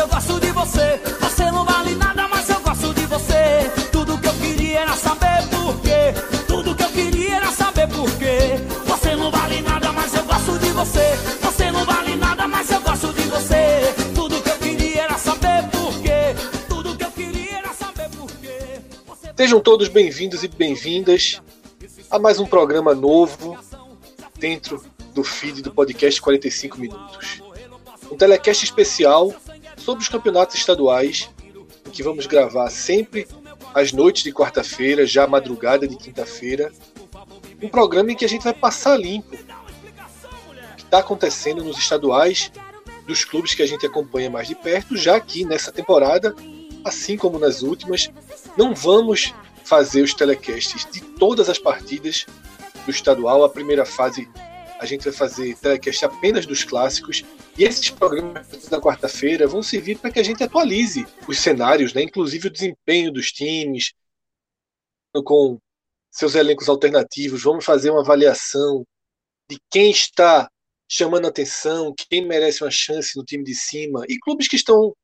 Eu gosto de você. Você não vale nada, mas eu gosto de você. Tudo que eu queria era saber por quê. Tudo que eu queria era saber por quê. Você não vale nada, mas eu gosto de você. Você não vale nada, mas eu gosto de você. Tudo que eu queria era saber por quê. Tudo que eu queria era saber por quê. Você Sejam todos bem-vindos e bem-vindas a mais um programa novo dentro do feed do podcast 45 Minutos. Um telecast especial sobre os campeonatos estaduais, que vamos gravar sempre às noites de quarta-feira, já madrugada de quinta-feira. Um programa em que a gente vai passar limpo o que está acontecendo nos estaduais dos clubes que a gente acompanha mais de perto, já que nessa temporada, assim como nas últimas, não vamos fazer os telecasts de todas as partidas do estadual. A primeira fase a gente vai fazer telecast apenas dos clássicos. E esses programas da quarta-feira vão servir para que a gente atualize os cenários, né? inclusive o desempenho dos times, com seus elencos alternativos. Vamos fazer uma avaliação de quem está chamando atenção, quem merece uma chance no time de cima. E clubes que estão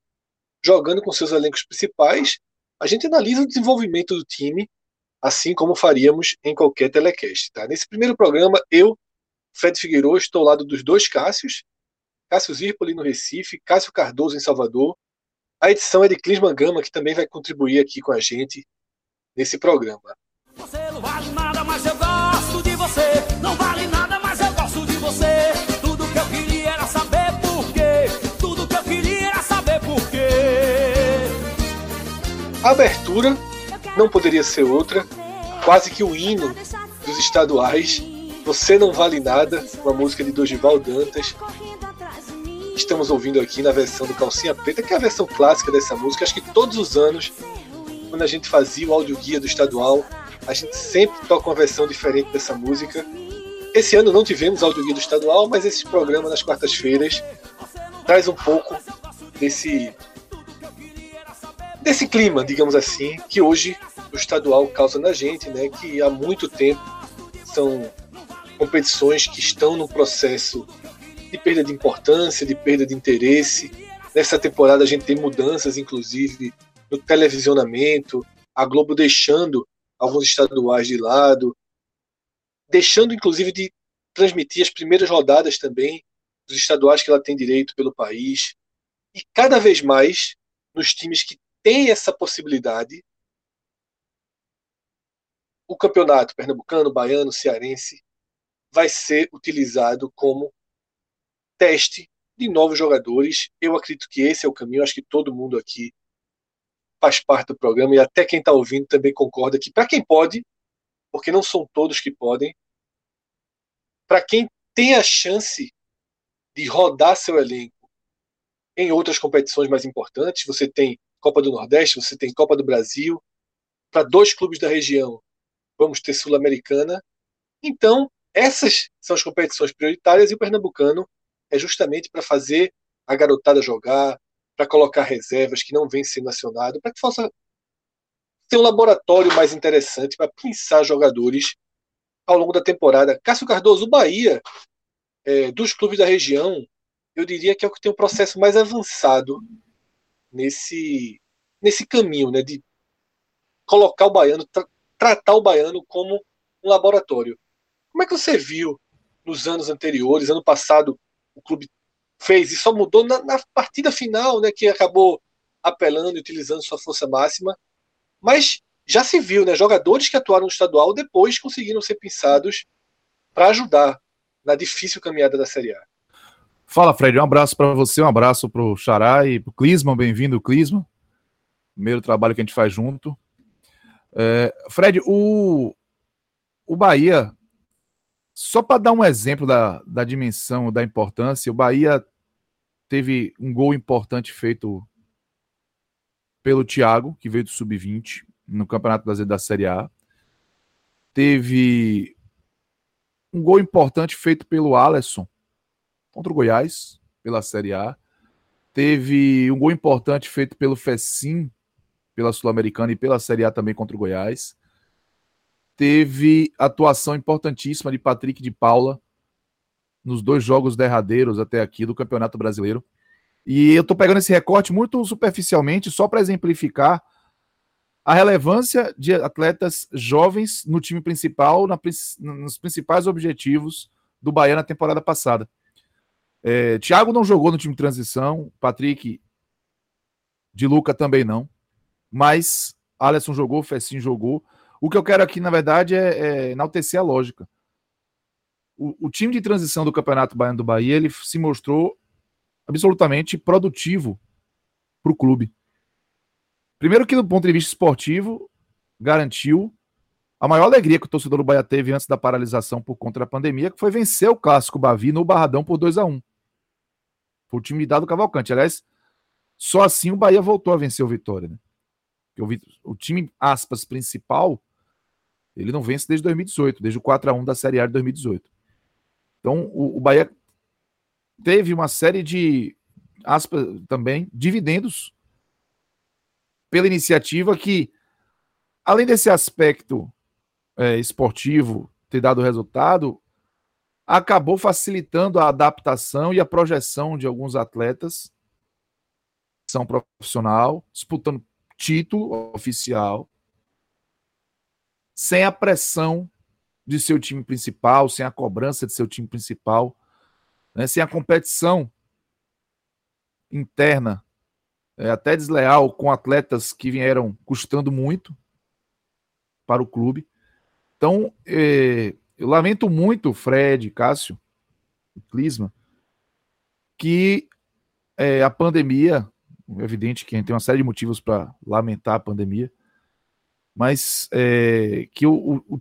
jogando com seus elencos principais, a gente analisa o desenvolvimento do time, assim como faríamos em qualquer telecast. Tá? Nesse primeiro programa, eu, Fred Figueiredo, estou ao lado dos dois Cássios, Cássio Zirpoli no Recife, Cássio Cardoso em Salvador. A edição é de Clisman Gama, que também vai contribuir aqui com a gente nesse programa. Você não vale nada, mas eu gosto de você. Não vale nada, mas eu gosto de você. Tudo que eu queria era saber por quê. Tudo que eu queria era saber por quê. A abertura não poderia ser outra, quase que o hino dos estaduais. Você não vale nada, uma música de Dorival Dantas. Estamos ouvindo aqui na versão do Calcinha Preta, que é a versão clássica dessa música. Acho que todos os anos, quando a gente fazia o áudio guia do estadual, a gente sempre toca uma versão diferente dessa música. Esse ano não tivemos áudio guia do estadual, mas esse programa nas quartas-feiras traz um pouco desse desse clima, digamos assim, que hoje o estadual causa na gente, né? Que há muito tempo são competições que estão no processo de perda de importância, de perda de interesse. Nessa temporada a gente tem mudanças, inclusive, no televisionamento, a Globo deixando alguns estaduais de lado, deixando inclusive de transmitir as primeiras rodadas também dos estaduais que ela tem direito pelo país. E cada vez mais, nos times que têm essa possibilidade, o campeonato pernambucano, baiano, cearense vai ser utilizado como teste de novos jogadores. Eu acredito que esse é o caminho. Acho que todo mundo aqui faz parte do programa e até quem está ouvindo também concorda que para quem pode, porque não são todos que podem, para quem tem a chance de rodar seu elenco em outras competições mais importantes, você tem Copa do Nordeste, você tem Copa do Brasil, para dois clubes da região, vamos ter Sul-Americana. Então, essas são as competições prioritárias e o Pernambucano é justamente para fazer a garotada jogar, para colocar reservas que não vêm sendo acionado, para que possa ter um laboratório mais interessante para pensar jogadores ao longo da temporada. Cássio Cardoso, o Bahia, é, dos clubes da região, eu diria que é o que tem um processo mais avançado nesse, nesse caminho, né, de colocar o baiano, tra tratar o baiano como um laboratório. Como é que você viu nos anos anteriores? Ano passado o clube fez e só mudou na, na partida final, né, que acabou apelando e utilizando sua força máxima. Mas já se viu, né, jogadores que atuaram no estadual depois conseguiram ser pensados para ajudar na difícil caminhada da Série A. Fala, Fred. Um abraço para você, um abraço para o Xará e para o Clisman. Bem-vindo, Clisman. Primeiro trabalho que a gente faz junto. É, Fred, o, o Bahia, só para dar um exemplo da, da dimensão, da importância, o Bahia teve um gol importante feito pelo Thiago, que veio do Sub-20 no Campeonato Brasileiro da Série A. Teve um gol importante feito pelo Alisson contra o Goiás, pela Série A. Teve um gol importante feito pelo Fecim, pela Sul-Americana e pela Série A também contra o Goiás. Teve atuação importantíssima de Patrick de Paula nos dois jogos derradeiros até aqui do Campeonato Brasileiro. E eu estou pegando esse recorte muito superficialmente, só para exemplificar a relevância de atletas jovens no time principal, na, nos principais objetivos do Bahia na temporada passada. É, Thiago não jogou no time de transição, Patrick de Luca também não, mas Alisson jogou, Fessin jogou. O que eu quero aqui, na verdade, é, é enaltecer a lógica. O, o time de transição do Campeonato Baiano do Bahia ele se mostrou absolutamente produtivo para o clube. Primeiro que do ponto de vista esportivo, garantiu a maior alegria que o torcedor do Bahia teve antes da paralisação por conta da pandemia, que foi vencer o clássico Bavi no Barradão por 2 a 1 Foi o time de Dado Cavalcante. Aliás, só assim o Bahia voltou a vencer o Vitória. Né? O, time, aspas, principal, ele não vence desde 2018, desde o 4 a 1 da Série A de 2018. Então, o, o Bahia teve uma série de, aspas, também, dividendos pela iniciativa que, além desse aspecto é, esportivo ter dado resultado, acabou facilitando a adaptação e a projeção de alguns atletas são profissional, disputando título oficial, sem a pressão de seu time principal, sem a cobrança de seu time principal, né, sem a competição interna, é, até desleal com atletas que vieram custando muito para o clube. Então, é, eu lamento muito, Fred, Cássio, Clisma, que é, a pandemia, é evidente que a gente tem uma série de motivos para lamentar a pandemia, mas é, que o, o,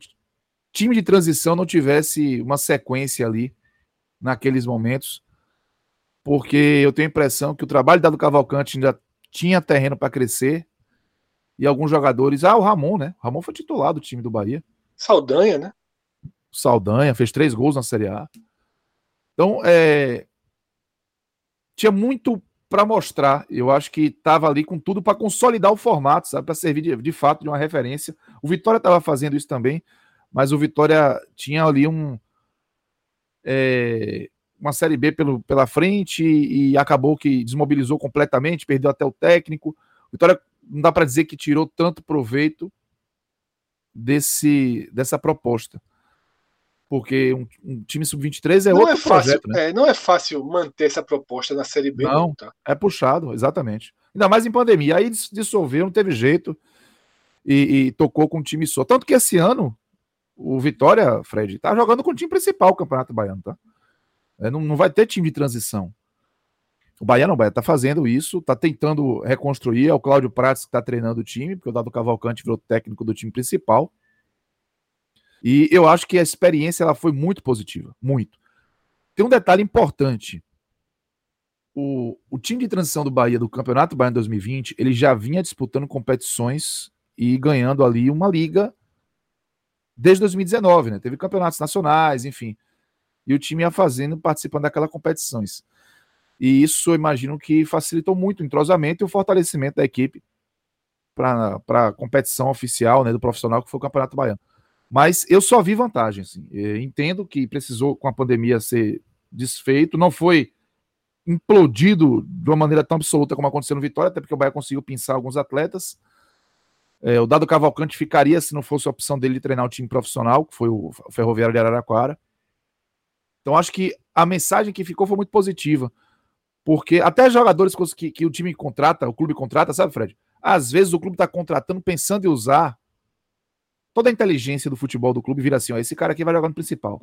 time de transição não tivesse uma sequência ali naqueles momentos, porque eu tenho a impressão que o trabalho da do Cavalcante ainda tinha terreno para crescer e alguns jogadores. Ah, o Ramon, né? O Ramon foi titular do time do Bahia. Saldanha, né? Saldanha fez três gols na Série A. Então, é... tinha muito para mostrar. Eu acho que estava ali com tudo para consolidar o formato, sabe? Para servir de, de, fato de uma referência. O Vitória estava fazendo isso também, mas o Vitória tinha ali um, é, uma Série B pelo, pela frente e acabou que desmobilizou completamente, perdeu até o técnico. Vitória não dá para dizer que tirou tanto proveito desse, dessa proposta. Porque um, um time sub-23 é não outro é fácil, projeto, né? É, não é fácil manter essa proposta na Série B. Não, tá? é puxado, exatamente. Ainda mais em pandemia. Aí dissolveu, não teve jeito e, e tocou com o time só. Tanto que esse ano o Vitória, Fred, tá jogando com o time principal o Campeonato Baiano, tá? É, não, não vai ter time de transição. O Bahia não, o Bahia tá fazendo isso, tá tentando reconstruir. É o Cláudio Prates que tá treinando o time, porque o Dado Cavalcante virou técnico do time principal. E eu acho que a experiência ela foi muito positiva, muito. Tem um detalhe importante. O, o time de transição do Bahia do Campeonato Baiano 2020, ele já vinha disputando competições e ganhando ali uma liga desde 2019, né? Teve campeonatos nacionais, enfim. E o time ia fazendo, participando daquelas competições. E isso eu imagino que facilitou muito o entrosamento e o fortalecimento da equipe para a competição oficial né, do profissional, que foi o Campeonato Baiano. Mas eu só vi vantagem. Assim. entendo que precisou, com a pandemia, ser desfeito. Não foi implodido de uma maneira tão absoluta como aconteceu no Vitória, até porque o Bahia conseguiu pensar alguns atletas. É, o Dado Cavalcante ficaria se não fosse a opção dele de treinar o time profissional, que foi o Ferroviário de Araraquara. Então acho que a mensagem que ficou foi muito positiva. Porque até jogadores que, que o time contrata, o clube contrata, sabe, Fred? Às vezes o clube está contratando pensando em usar toda a inteligência do futebol do clube vira assim: ó, esse cara aqui vai jogar no principal.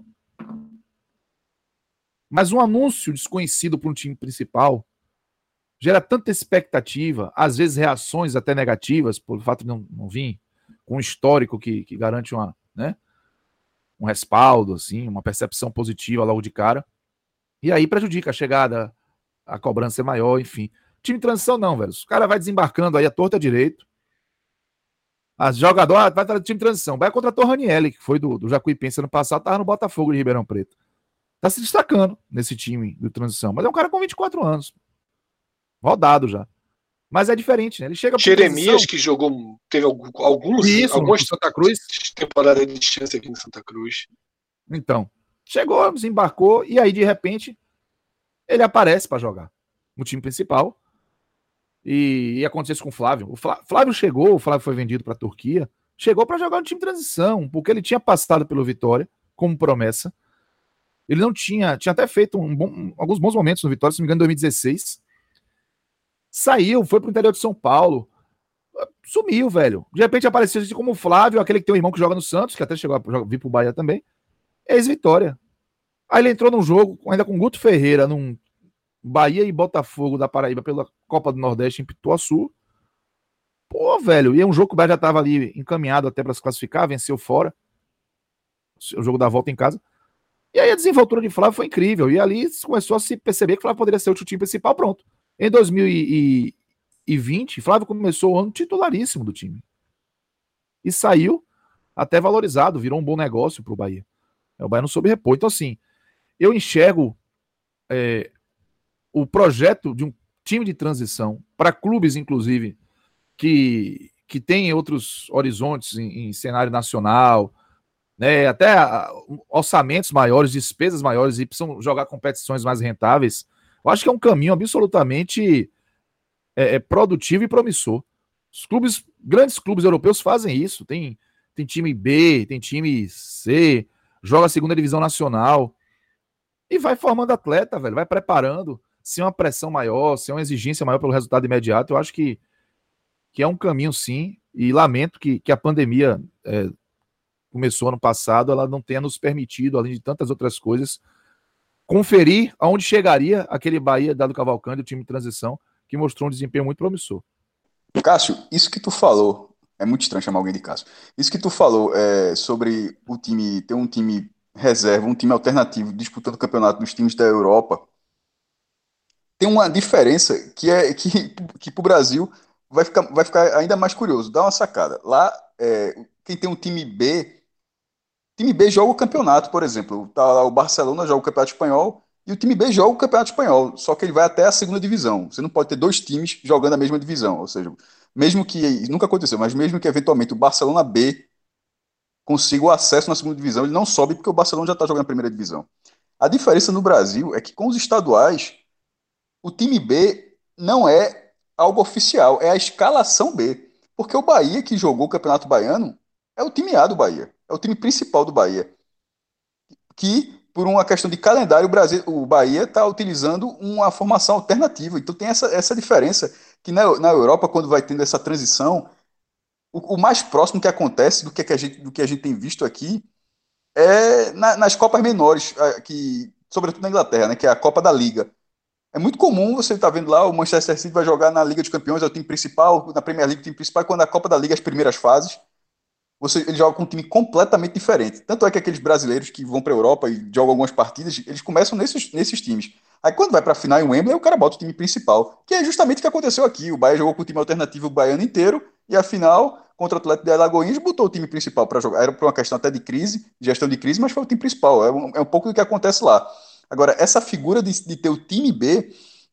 Mas um anúncio desconhecido para um time principal gera tanta expectativa, às vezes reações até negativas, por fato de não, não vir com um histórico que, que garante uma, né, um respaldo, assim, uma percepção positiva logo de cara. E aí prejudica a chegada, a cobrança é maior, enfim. Time de transição não, velho. O cara vai desembarcando aí a torta direito. As jogadoras ah, vai estar time de transição. Vai contra a Ranielli, que foi do, do Jacuipense ano passado, tava no Botafogo de Ribeirão Preto. Tá se destacando nesse time de transição. Mas é um cara com 24 anos. Rodado já. Mas é diferente, né? Ele chega Jeremias, que jogou, teve alguns, Isso, algumas Santa Cruz. temporadas de chance aqui no Santa Cruz. Então, chegou, desembarcou, e aí, de repente, ele aparece para jogar no time principal. E, e aconteceu isso com o Flávio. O Flávio chegou, o Flávio foi vendido para a Turquia, chegou para jogar no time de transição, porque ele tinha passado pelo Vitória como promessa. Ele não tinha, tinha até feito um bom, alguns bons momentos no Vitória, se não me engano, em 2016 Saiu, foi pro interior de São Paulo. Sumiu, velho. De repente apareceu assim como o Flávio, aquele que tem um irmão que joga no Santos, que até chegou a vir pro Bahia também. Ex-vitória. Aí ele entrou num jogo, ainda com Guto Ferreira, num Bahia e Botafogo da Paraíba pela Copa do Nordeste em Pituaçu. Pô, velho, e é um jogo que o Bahia já tava ali encaminhado até para se classificar, venceu fora. O jogo da volta em casa. E aí a desenvoltura de Flávio foi incrível. E ali começou a se perceber que Flávio poderia ser o time principal, pronto. Em 2020, Flávio começou o ano titularíssimo do time. E saiu até valorizado, virou um bom negócio para o Bahia. O Bahia não soube repor. Então, assim, eu enxergo é, o projeto de um time de transição para clubes, inclusive, que, que tem outros horizontes em, em cenário nacional, né, até orçamentos maiores, despesas maiores e precisam jogar competições mais rentáveis. Eu acho que é um caminho absolutamente é, é, produtivo e promissor. Os clubes, grandes clubes europeus fazem isso. Tem, tem time B, tem time C, joga a segunda divisão nacional e vai formando atleta, velho, vai preparando. Se é uma pressão maior, se é uma exigência maior pelo resultado imediato, eu acho que, que é um caminho sim. E lamento que, que a pandemia é, começou ano passado, ela não tenha nos permitido, além de tantas outras coisas, conferir aonde chegaria aquele Bahia dado Cavalcante, o time de transição, que mostrou um desempenho muito promissor. Cássio, isso que tu falou, é muito estranho chamar alguém de Cássio. Isso que tu falou é, sobre o time ter um time reserva, um time alternativo disputando o campeonato dos times da Europa, tem uma diferença que é que, que para o Brasil vai ficar, vai ficar ainda mais curioso. Dá uma sacada. Lá, é, quem tem um time B time B joga o campeonato, por exemplo. Tá o Barcelona joga o campeonato espanhol e o time B joga o campeonato espanhol, só que ele vai até a segunda divisão. Você não pode ter dois times jogando a mesma divisão. Ou seja, mesmo que. Nunca aconteceu, mas mesmo que eventualmente o Barcelona B consiga o acesso na segunda divisão, ele não sobe porque o Barcelona já está jogando a primeira divisão. A diferença no Brasil é que com os estaduais, o time B não é algo oficial, é a escalação B. Porque o Bahia, que jogou o Campeonato Baiano, é o time A do Bahia é o time principal do Bahia. Que, por uma questão de calendário, o, Brasil, o Bahia está utilizando uma formação alternativa. Então tem essa, essa diferença que na, na Europa, quando vai tendo essa transição, o, o mais próximo que acontece do que, que a gente, do que a gente tem visto aqui é na, nas Copas menores, que, sobretudo na Inglaterra, né, que é a Copa da Liga. É muito comum você estar tá vendo lá, o Manchester City vai jogar na Liga dos Campeões, é o time principal, na Premier League, o time principal, quando a Copa da Liga, as primeiras fases, você, ele joga com um time completamente diferente. Tanto é que aqueles brasileiros que vão para a Europa e jogam algumas partidas, eles começam nesses, nesses times. Aí quando vai para a final em Wembley, o cara bota o time principal, que é justamente o que aconteceu aqui. O Bahia jogou com o time alternativo o baiano inteiro e a final contra o Atlético de Alagoinhas botou o time principal para jogar. Era por uma questão até de crise, gestão de crise, mas foi o time principal. É um, é um pouco do que acontece lá. Agora, essa figura de, de ter o time B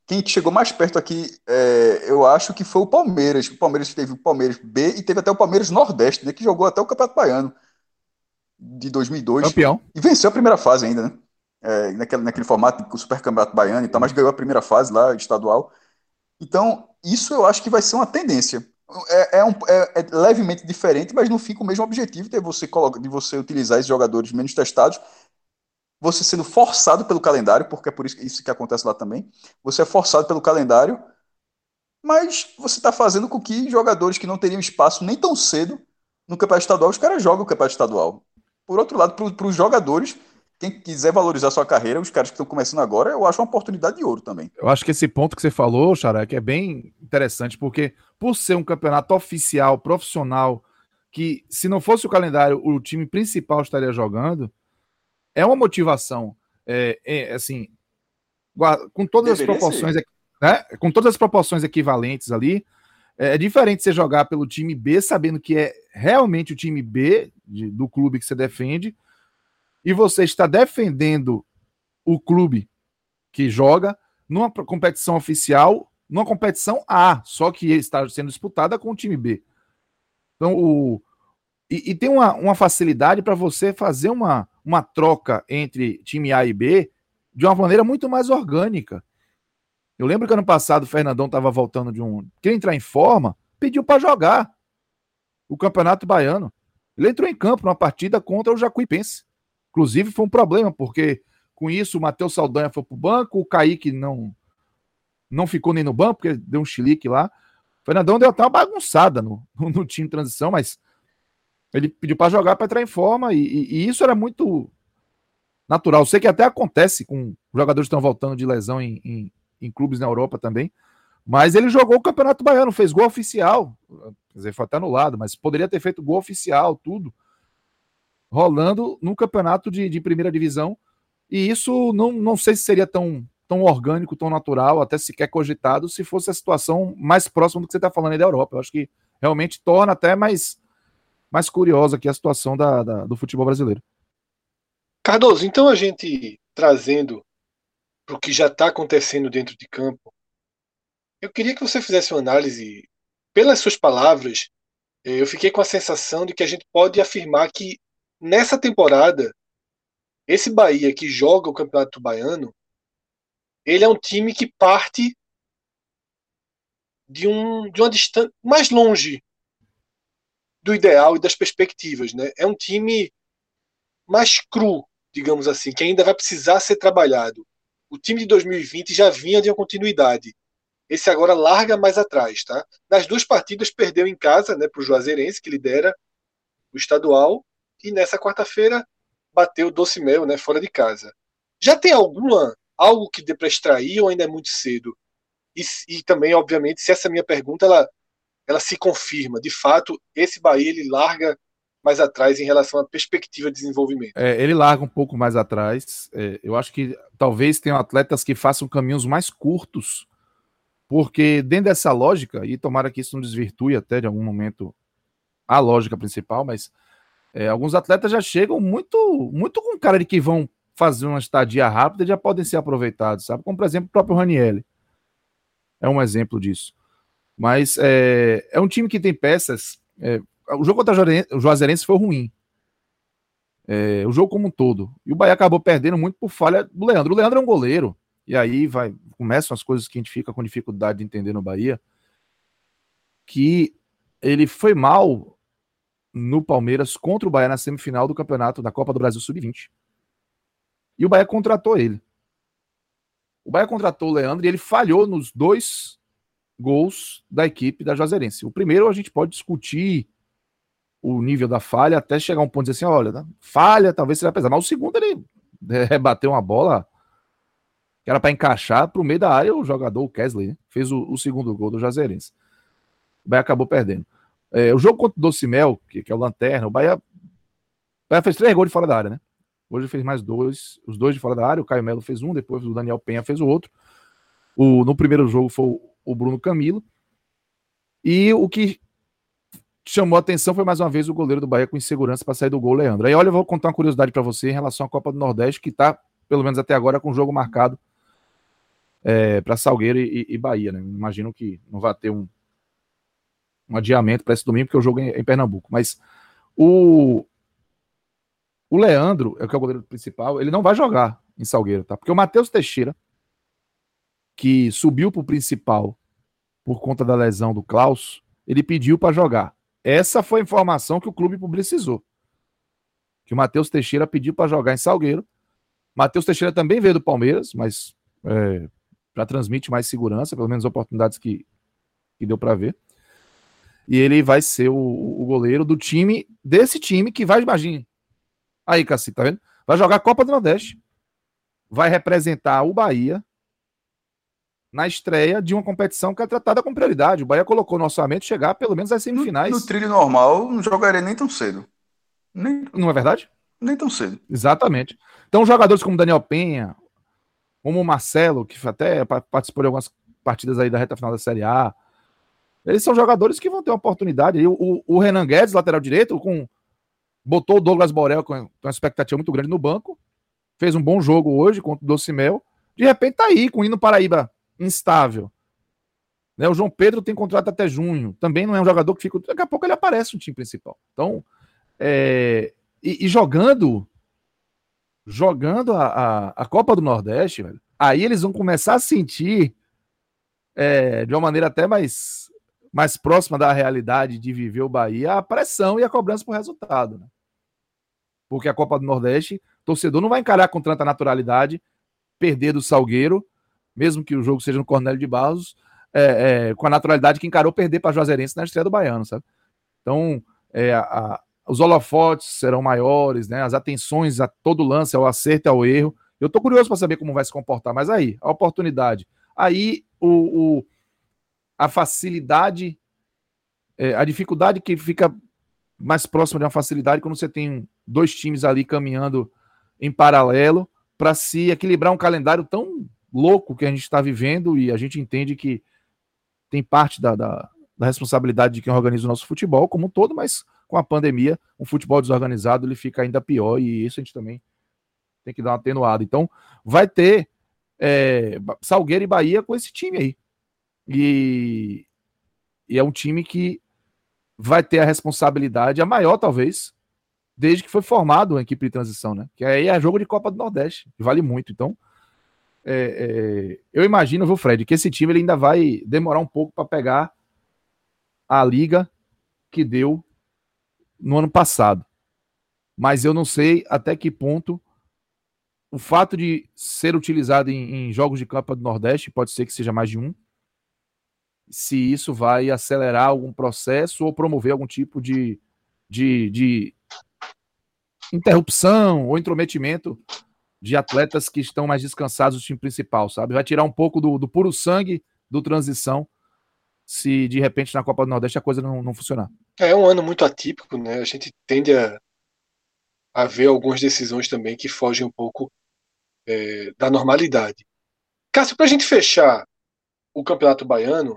quem chegou mais perto aqui, é, eu acho que foi o Palmeiras. O Palmeiras teve o Palmeiras B e teve até o Palmeiras Nordeste, né, que jogou até o Campeonato Baiano de 2002. Campeão. E venceu a primeira fase ainda, né? É, naquele, naquele formato o Super Campeonato Baiano e tal, mas ganhou a primeira fase lá, estadual. Então, isso eu acho que vai ser uma tendência. É, é, um, é, é levemente diferente, mas não fica o mesmo objetivo de você, de você utilizar esses jogadores menos testados você sendo forçado pelo calendário, porque é por isso, isso que acontece lá também. Você é forçado pelo calendário, mas você está fazendo com que jogadores que não teriam espaço nem tão cedo no campeonato estadual, os caras jogam o campeonato estadual. Por outro lado, para os jogadores, quem quiser valorizar sua carreira, os caras que estão começando agora, eu acho uma oportunidade de ouro também. Eu acho que esse ponto que você falou, Xará, que é bem interessante, porque por ser um campeonato oficial, profissional, que se não fosse o calendário, o time principal estaria jogando, é uma motivação, é, é assim, com todas Deveria as proporções, né? Com todas as proporções equivalentes ali, é, é diferente você jogar pelo time B, sabendo que é realmente o time B de, do clube que você defende, e você está defendendo o clube que joga numa competição oficial, numa competição A, só que está sendo disputada com o time B. Então, o, e, e tem uma, uma facilidade para você fazer uma, uma troca entre time A e B de uma maneira muito mais orgânica. Eu lembro que ano passado o Fernandão estava voltando de um. Queria entrar em forma, pediu para jogar o Campeonato Baiano. Ele entrou em campo numa partida contra o Jacuipense. Inclusive, foi um problema, porque com isso o Matheus Saldanha foi para o banco, o Kaique não, não ficou nem no banco, porque deu um chilique lá. O Fernandão deu até uma bagunçada no, no, time de transição, mas ele pediu para jogar para entrar em forma, e, e, e, isso era muito natural. Sei que até acontece com jogadores que estão voltando de lesão em, em, em, clubes na Europa também, mas ele jogou o Campeonato Baiano, fez gol oficial, quer dizer, foi até anulado, mas poderia ter feito gol oficial, tudo, rolando no campeonato de, de primeira divisão, e isso não, não sei se seria tão, tão orgânico, tão natural, até sequer cogitado, se fosse a situação mais próxima do que você está falando aí da Europa. Eu acho que realmente torna até mais mais curiosa aqui a situação da, da, do futebol brasileiro. Cardoso, então a gente trazendo para o que já está acontecendo dentro de campo, eu queria que você fizesse uma análise, pelas suas palavras, eh, eu fiquei com a sensação de que a gente pode afirmar que nessa temporada, esse Bahia que joga o Campeonato Baiano, ele é um time que parte de, um, de uma distância mais longe do ideal e das perspectivas. Né? É um time mais cru, digamos assim, que ainda vai precisar ser trabalhado. O time de 2020 já vinha de uma continuidade. Esse agora larga mais atrás. Tá? Nas duas partidas, perdeu em casa né, para o Juazeirense, que lidera o estadual, e nessa quarta-feira bateu o Doce Mel né, fora de casa. Já tem alguma algo que dê para extrair ou ainda é muito cedo? E, e, também, obviamente, se essa minha pergunta ela ela se confirma. De fato, esse Bahia ele larga mais atrás em relação à perspectiva de desenvolvimento. É, ele larga um pouco mais atrás. É, eu acho que talvez tenham atletas que façam caminhos mais curtos, porque dentro dessa lógica, e tomara que isso não desvirtue até de algum momento a lógica principal, mas é, alguns atletas já chegam muito, muito com cara de que vão fazer uma estadia rápida e já podem ser aproveitados, sabe? Como, por exemplo, o próprio Ranielli. É um exemplo disso. Mas é, é um time que tem peças. É, o jogo contra o Juazeirense foi ruim. É, o jogo como um todo. E o Bahia acabou perdendo muito por falha do Leandro. O Leandro é um goleiro. E aí vai começam as coisas que a gente fica com dificuldade de entender no Bahia. Que ele foi mal no Palmeiras contra o Bahia na semifinal do campeonato da Copa do Brasil Sub-20. E o Bahia contratou ele. O Bahia contratou o Leandro e ele falhou nos dois gols da equipe da Juazeirense. O primeiro a gente pode discutir o nível da falha até chegar a um ponto de dizer assim, olha, falha talvez seja pesar, mas o segundo ele rebateu uma bola que era para encaixar para o meio da área o jogador, o Kesley, né? fez o, o, segundo gol do Juazeirense. O Bahia acabou perdendo. É, o jogo contra o Docimel, que, que é o Lanterna, o Bahia, o Bahia fez três gols de fora da área, né? Hoje fez mais dois, os dois de fora da área, o Caio Melo fez um, depois o Daniel Penha fez o outro. O, no primeiro jogo foi o Bruno Camilo. E o que chamou a atenção foi mais uma vez o goleiro do Bahia com insegurança para sair do gol, Leandro. Aí olha, eu vou contar uma curiosidade para você em relação à Copa do Nordeste, que está, pelo menos até agora, com o jogo marcado é, para Salgueiro e, e, Bahia. Né? Imagino que não vai ter um, um adiamento para esse domingo, porque o jogo é em Pernambuco. Mas o, o Leandro, é que é o goleiro principal, ele não vai jogar em Salgueiro, tá? Porque o Matheus Teixeira, que subiu para o principal por conta da lesão do Klaus, ele pediu para jogar. Essa foi a informação que o clube publicizou. Que o Matheus Teixeira pediu para jogar em Salgueiro. Matheus Teixeira também veio do Palmeiras, mas é, já transmite mais segurança, pelo menos oportunidades que, que deu para ver. E ele vai ser o, o, goleiro do time, desse time que vai, imagine. Aí, Cassi, tá vendo? Vai jogar a Copa do Nordeste. Vai representar o Bahia na estreia de uma competição que é tratada com prioridade. O Bahia colocou no orçamento chegar pelo menos às semifinais. No, no trilho normal, não jogaria nem tão cedo. Nem, não é verdade? Nem tão cedo. Exatamente. Então, jogadores como Daniel Penha, como o Marcelo, que até participou de algumas partidas aí da reta final da Série A, eles são jogadores que vão ter uma oportunidade. O, o, o Renan Guedes, lateral direito, com botou o Douglas Borel com, uma expectativa muito grande no banco, fez um bom jogo hoje contra o Docimel. De repente tá aí, com o Hino Paraíba instável. Né, o João Pedro tem contrato até junho. Também não é um jogador que fica. Daqui a pouco ele aparece no time principal. Então, é, e, e, jogando. Jogando a, a, a, Copa do Nordeste, velho, aí eles vão começar a sentir é, de uma maneira até mais, mais próxima da realidade de viver o Bahia a pressão e a cobrança por resultado. Né? Porque a Copa do Nordeste, torcedor não vai encarar com tanta naturalidade perder do Salgueiro mesmo que o jogo seja no Cornélio de Barros, é, é, com a naturalidade que encarou perder para Juazeirense na estreia do Baiano, sabe? Então, é, a, os holofotes serão maiores, né? As atenções a todo lance, ao acerto ao erro. Eu estou curioso para saber como vai se comportar, mas aí, a oportunidade. Aí, o, o a facilidade, é, a dificuldade que fica mais próxima de uma facilidade quando você tem dois times ali caminhando em paralelo para se equilibrar um calendário tão louco que a gente está vivendo e a gente entende que tem parte da, da, da, responsabilidade de quem organiza o nosso futebol como um todo, mas com a pandemia, um futebol desorganizado ele fica ainda pior e isso a gente também tem que dar uma atenuada. Então, vai ter é, Salgueiro e Bahia com esse time aí. E, e é um time que vai ter a responsabilidade, a maior talvez, desde que foi formado a equipe de transição, né? Que aí é jogo de Copa do Nordeste, vale muito. Então, é, é, eu imagino, viu, Fred, que esse time ele ainda vai demorar um pouco para pegar a liga que deu no ano passado. Mas eu não sei até que ponto o fato de ser utilizado em, em jogos de Copa do Nordeste, pode ser que seja mais de um, se isso vai acelerar algum processo ou promover algum tipo de, de, de interrupção ou intrometimento de atletas que estão mais descansados do time principal, sabe? Vai tirar um pouco do, do puro sangue do transição se de repente na Copa do Nordeste a coisa não, não funcionar. É um ano muito atípico, né? A gente tende a, a ver algumas decisões também que fogem um pouco é, da normalidade. Cássio, para a gente fechar o Campeonato Baiano,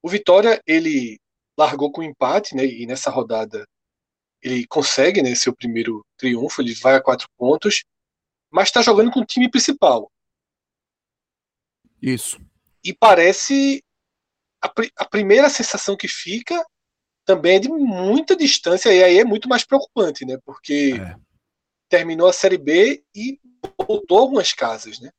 o Vitória ele largou com empate, né? E nessa rodada ele consegue, né? Seu primeiro triunfo, ele vai a quatro pontos mas está jogando com o time principal. Isso. E parece a, a, primeira sensação que fica também é de muita distância e aí é muito mais preocupante, né? Porque é. terminou a Série B e voltou algumas casas, né?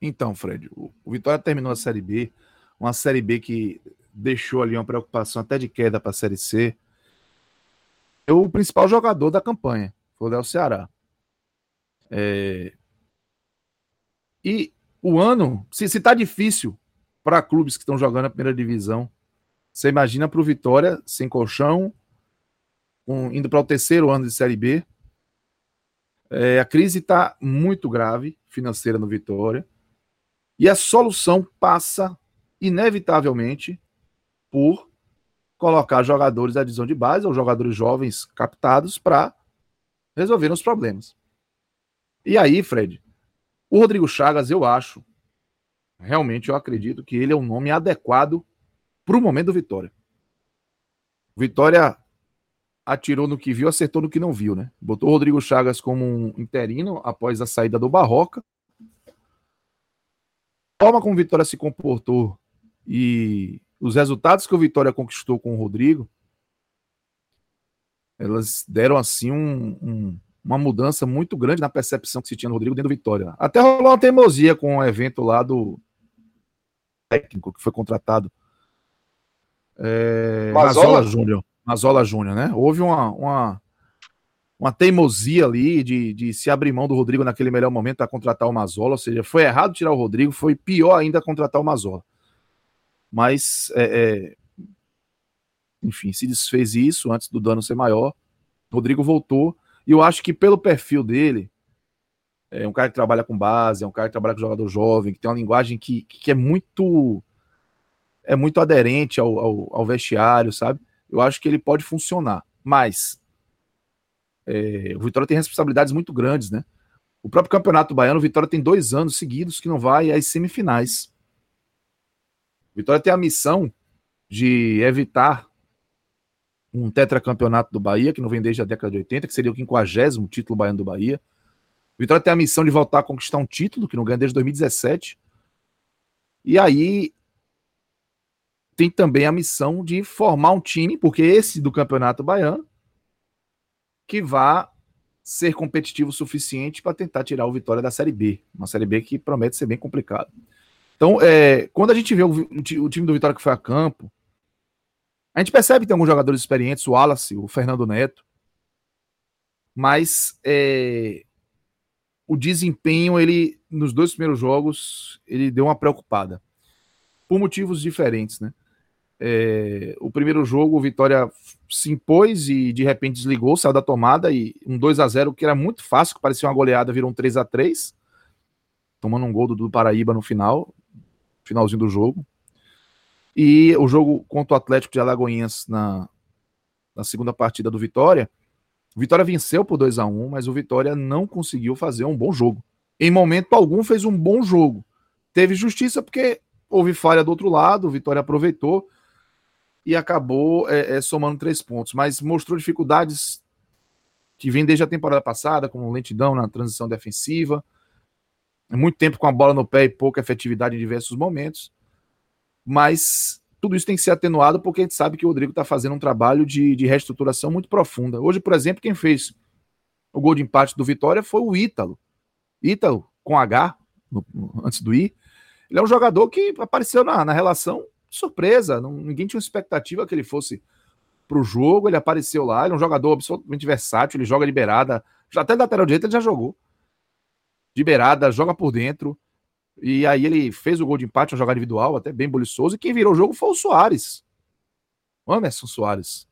Então, Fred, o, o Vitória terminou a Série B, uma Série B que deixou ali uma preocupação até de queda para a Série C. O principal jogador da campanha foi o Léo Ceará. É... E o ano, se, se tá difícil para clubes que estão jogando a primeira divisão, você imagina para o Vitória sem colchão, um, indo para o terceiro ano de Série B. É, a crise está muito grave financeira no Vitória. E a solução passa, inevitavelmente, por colocar jogadores da divisão de base ou jogadores jovens captados para resolver os problemas. E aí, Fred, o Rodrigo Chagas, eu acho, realmente eu acredito que ele é um nome adequado para o momento do Vitória. Vitória atirou no que viu, acertou no que não viu, né? Botou o Rodrigo Chagas como um interino após a saída do Barroca. A forma como o Vitória se comportou e os resultados que o Vitória conquistou com o Rodrigo, elas deram assim um, um uma mudança muito grande na percepção que se tinha no Rodrigo dentro do Vitória. Até rolou uma teimosia com o um evento lá do técnico que foi contratado. É, Mazola Júnior. Mazola Júnior, né? Houve uma, uma, uma teimosia ali de, de se abrir mão do Rodrigo naquele melhor momento a contratar o Mazola. Ou seja, foi errado tirar o Rodrigo, foi pior ainda contratar o Mazola. Mas, é, é, enfim, se desfez isso antes do dano ser maior. Rodrigo voltou e eu acho que pelo perfil dele, É um cara que trabalha com base, é um cara que trabalha com jogador jovem, que tem uma linguagem que, que é muito é muito aderente ao, ao, ao vestiário, sabe? Eu acho que ele pode funcionar. Mas é, o Vitória tem responsabilidades muito grandes, né? O próprio Campeonato Baiano, o Vitória tem dois anos seguidos que não vai às semifinais. O Vitória tem a missão de evitar um tetracampeonato do Bahia, que não vem desde a década de 80, que seria o 50 título baiano do Bahia. O Vitória tem a missão de voltar a conquistar um título, que não ganha desde 2017. E aí tem também a missão de formar um time, porque esse do Campeonato Baiano, que vá ser competitivo o suficiente para tentar tirar o Vitória da Série B. Uma Série B que promete ser bem complicada. Então, é, quando a gente vê o, o, time do Vitória que foi a campo, a gente percebe que tem alguns jogadores experientes, o Wallace, o Fernando Neto, mas é, o desempenho, ele, nos dois primeiros jogos, ele deu uma preocupada. Por motivos diferentes, né? É, o primeiro jogo, o Vitória se impôs e de repente desligou, saiu da tomada e um 2 a 0 que era muito fácil, que parecia uma goleada, virou um 3 a 3 tomando um gol do, do Paraíba no final, finalzinho do jogo. E o jogo contra o Atlético de Alagoinhas na, na segunda partida do Vitória, o Vitória venceu por 2 a 1 mas o Vitória não conseguiu fazer um bom jogo. Em momento algum fez um bom jogo. Teve justiça porque houve falha do outro lado, o Vitória aproveitou e acabou é, é, somando três pontos, mas mostrou dificuldades que vem desde a temporada passada, como lentidão na transição defensiva, muito tempo com a bola no pé e pouca efetividade em diversos momentos, mas tudo isso tem que ser atenuado porque a gente sabe que o Rodrigo está fazendo um trabalho de, de reestruturação muito profunda. Hoje, por exemplo, quem fez o gol de empate do Vitória foi o Ítalo. Ítalo, com H, no, antes do I. Ele é um jogador que apareceu na, na relação surpresa, não, ninguém tinha expectativa que ele fosse para o jogo, ele apareceu lá, ele é um jogador absolutamente versátil, ele joga liberada, até lateral direito ele já jogou. Liberada, joga por dentro. E aí ele fez o gol de empate, uma jogada individual, até bem boliçoso, e quem virou o jogo foi o Soares. O Anderson Soares.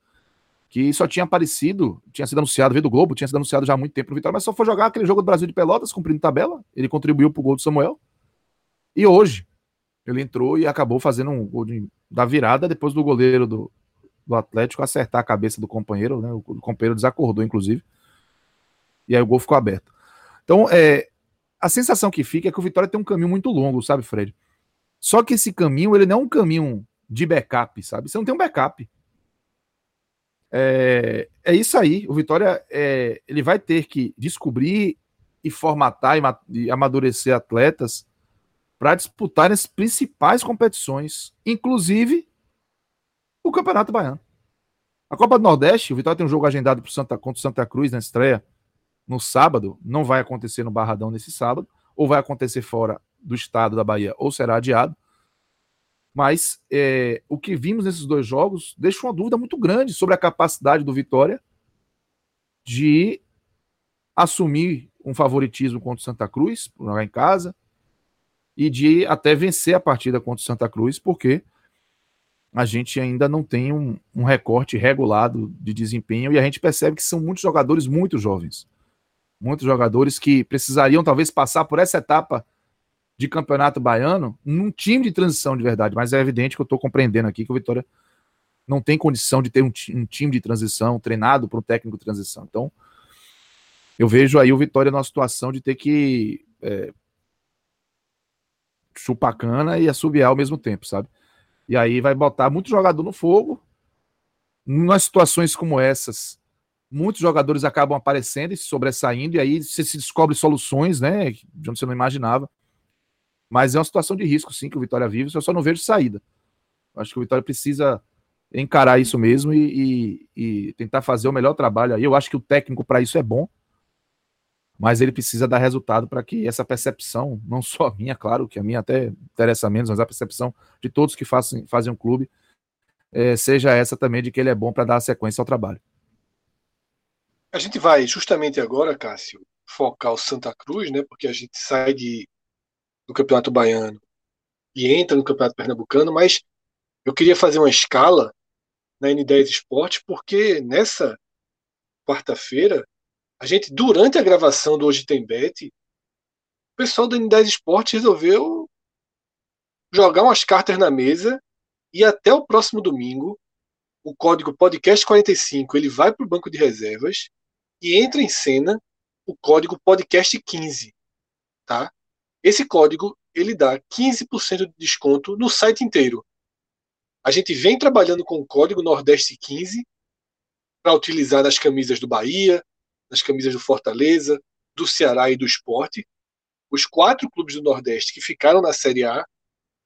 Que só tinha aparecido, tinha sido anunciado, veio do Globo, tinha sido anunciado já há muito tempo no Vitória, mas só foi jogar aquele jogo do Brasil de Pelotas, cumprindo tabela. Ele contribuiu para o gol do Samuel. E hoje, ele entrou e acabou fazendo um gol de, da virada depois do goleiro do, do Atlético acertar a cabeça do companheiro, né? O, o, companheiro desacordou, inclusive. E aí o gol ficou aberto. Então, é, a sensação que fica é que o Vitória tem um caminho muito longo, sabe, Fred? Só que esse caminho, ele não é um caminho de backup, sabe? Você não tem um backup. É, é isso aí. O Vitória é, ele vai ter que descobrir e formatar e, e amadurecer atletas para disputar as principais competições, inclusive o Campeonato Baiano. A Copa do Nordeste, o Vitória tem um jogo agendado pro Santa, contra o Santa Cruz na estreia no sábado. Não vai acontecer no Barradão nesse sábado, ou vai acontecer fora do estado da Bahia, ou será adiado. Mas é, o que vimos nesses dois jogos deixa uma dúvida muito grande sobre a capacidade do Vitória de assumir um favoritismo contra o Santa Cruz, jogar em casa, e de até vencer a partida contra o Santa Cruz, porque a gente ainda não tem um, um, recorte regulado de desempenho e a gente percebe que são muitos jogadores muito jovens. Muitos jogadores que precisariam talvez passar por essa etapa de campeonato baiano num time de transição de verdade, mas é evidente que eu estou compreendendo aqui que o Vitória não tem condição de ter um, um time de transição treinado para um técnico de transição. Então, eu vejo aí o Vitória numa situação de ter que é, chupar cana e assobiar ao mesmo tempo, sabe? E aí vai botar muito jogador no fogo. Nas situações como essas, muitos jogadores acabam aparecendo e se sobressaindo, e aí você se descobre soluções, né? De onde você não imaginava. Mas é uma situação de risco, sim, que o Vitória vive, eu só não vejo saída. Acho que o Vitória precisa encarar isso mesmo e, e, e tentar fazer o melhor trabalho aí. Eu acho que o técnico para isso é bom mas ele precisa dar resultado para que essa percepção, não só minha, claro, que a minha até interessa menos, mas a percepção de todos que fazem, fazem um clube, é, seja essa também de que ele é bom para dar sequência ao trabalho. A gente vai justamente agora, Cássio, focar o Santa Cruz, né? Porque a gente sai de, do Campeonato Baiano e entra no Campeonato Pernambucano, mas eu queria fazer uma escala na N10 Esporte, porque nessa quarta-feira a gente, durante a gravação do Hoje Tem Bet, pessoal da N10 Esporte resolveu jogar umas cartas na mesa e até o próximo domingo o código podcast 45 ele vai para o banco de reservas e entra em cena o código podcast 15, tá? Esse código ele dá 15% de desconto no site inteiro. A gente vem trabalhando com o código Nordeste 15 para utilizar nas camisas do Bahia, nas camisas do Fortaleza, do Ceará e do Esporte, os quatro clubes do Nordeste que ficaram na Série A,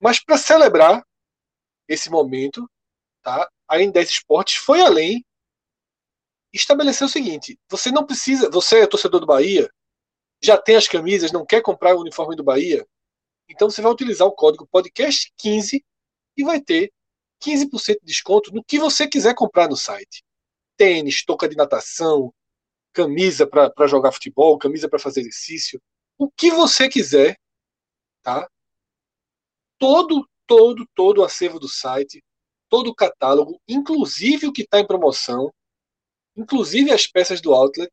mas para celebrar esse momento, tá? A N10 Esportes foi além e estabeleceu o seguinte: você não precisa, você é torcedor do Bahia, já tem as camisas, não quer comprar o uniforme do Bahia, então você vai utilizar o código podcast 15 e vai ter 15% de desconto no que você quiser comprar no site. Tênis, touca de natação, camisa para jogar futebol, camisa para fazer exercício, o que você quiser, tá? Todo, todo, todo o acervo do site, todo o catálogo, inclusive o que está em promoção, inclusive as peças do Outlet,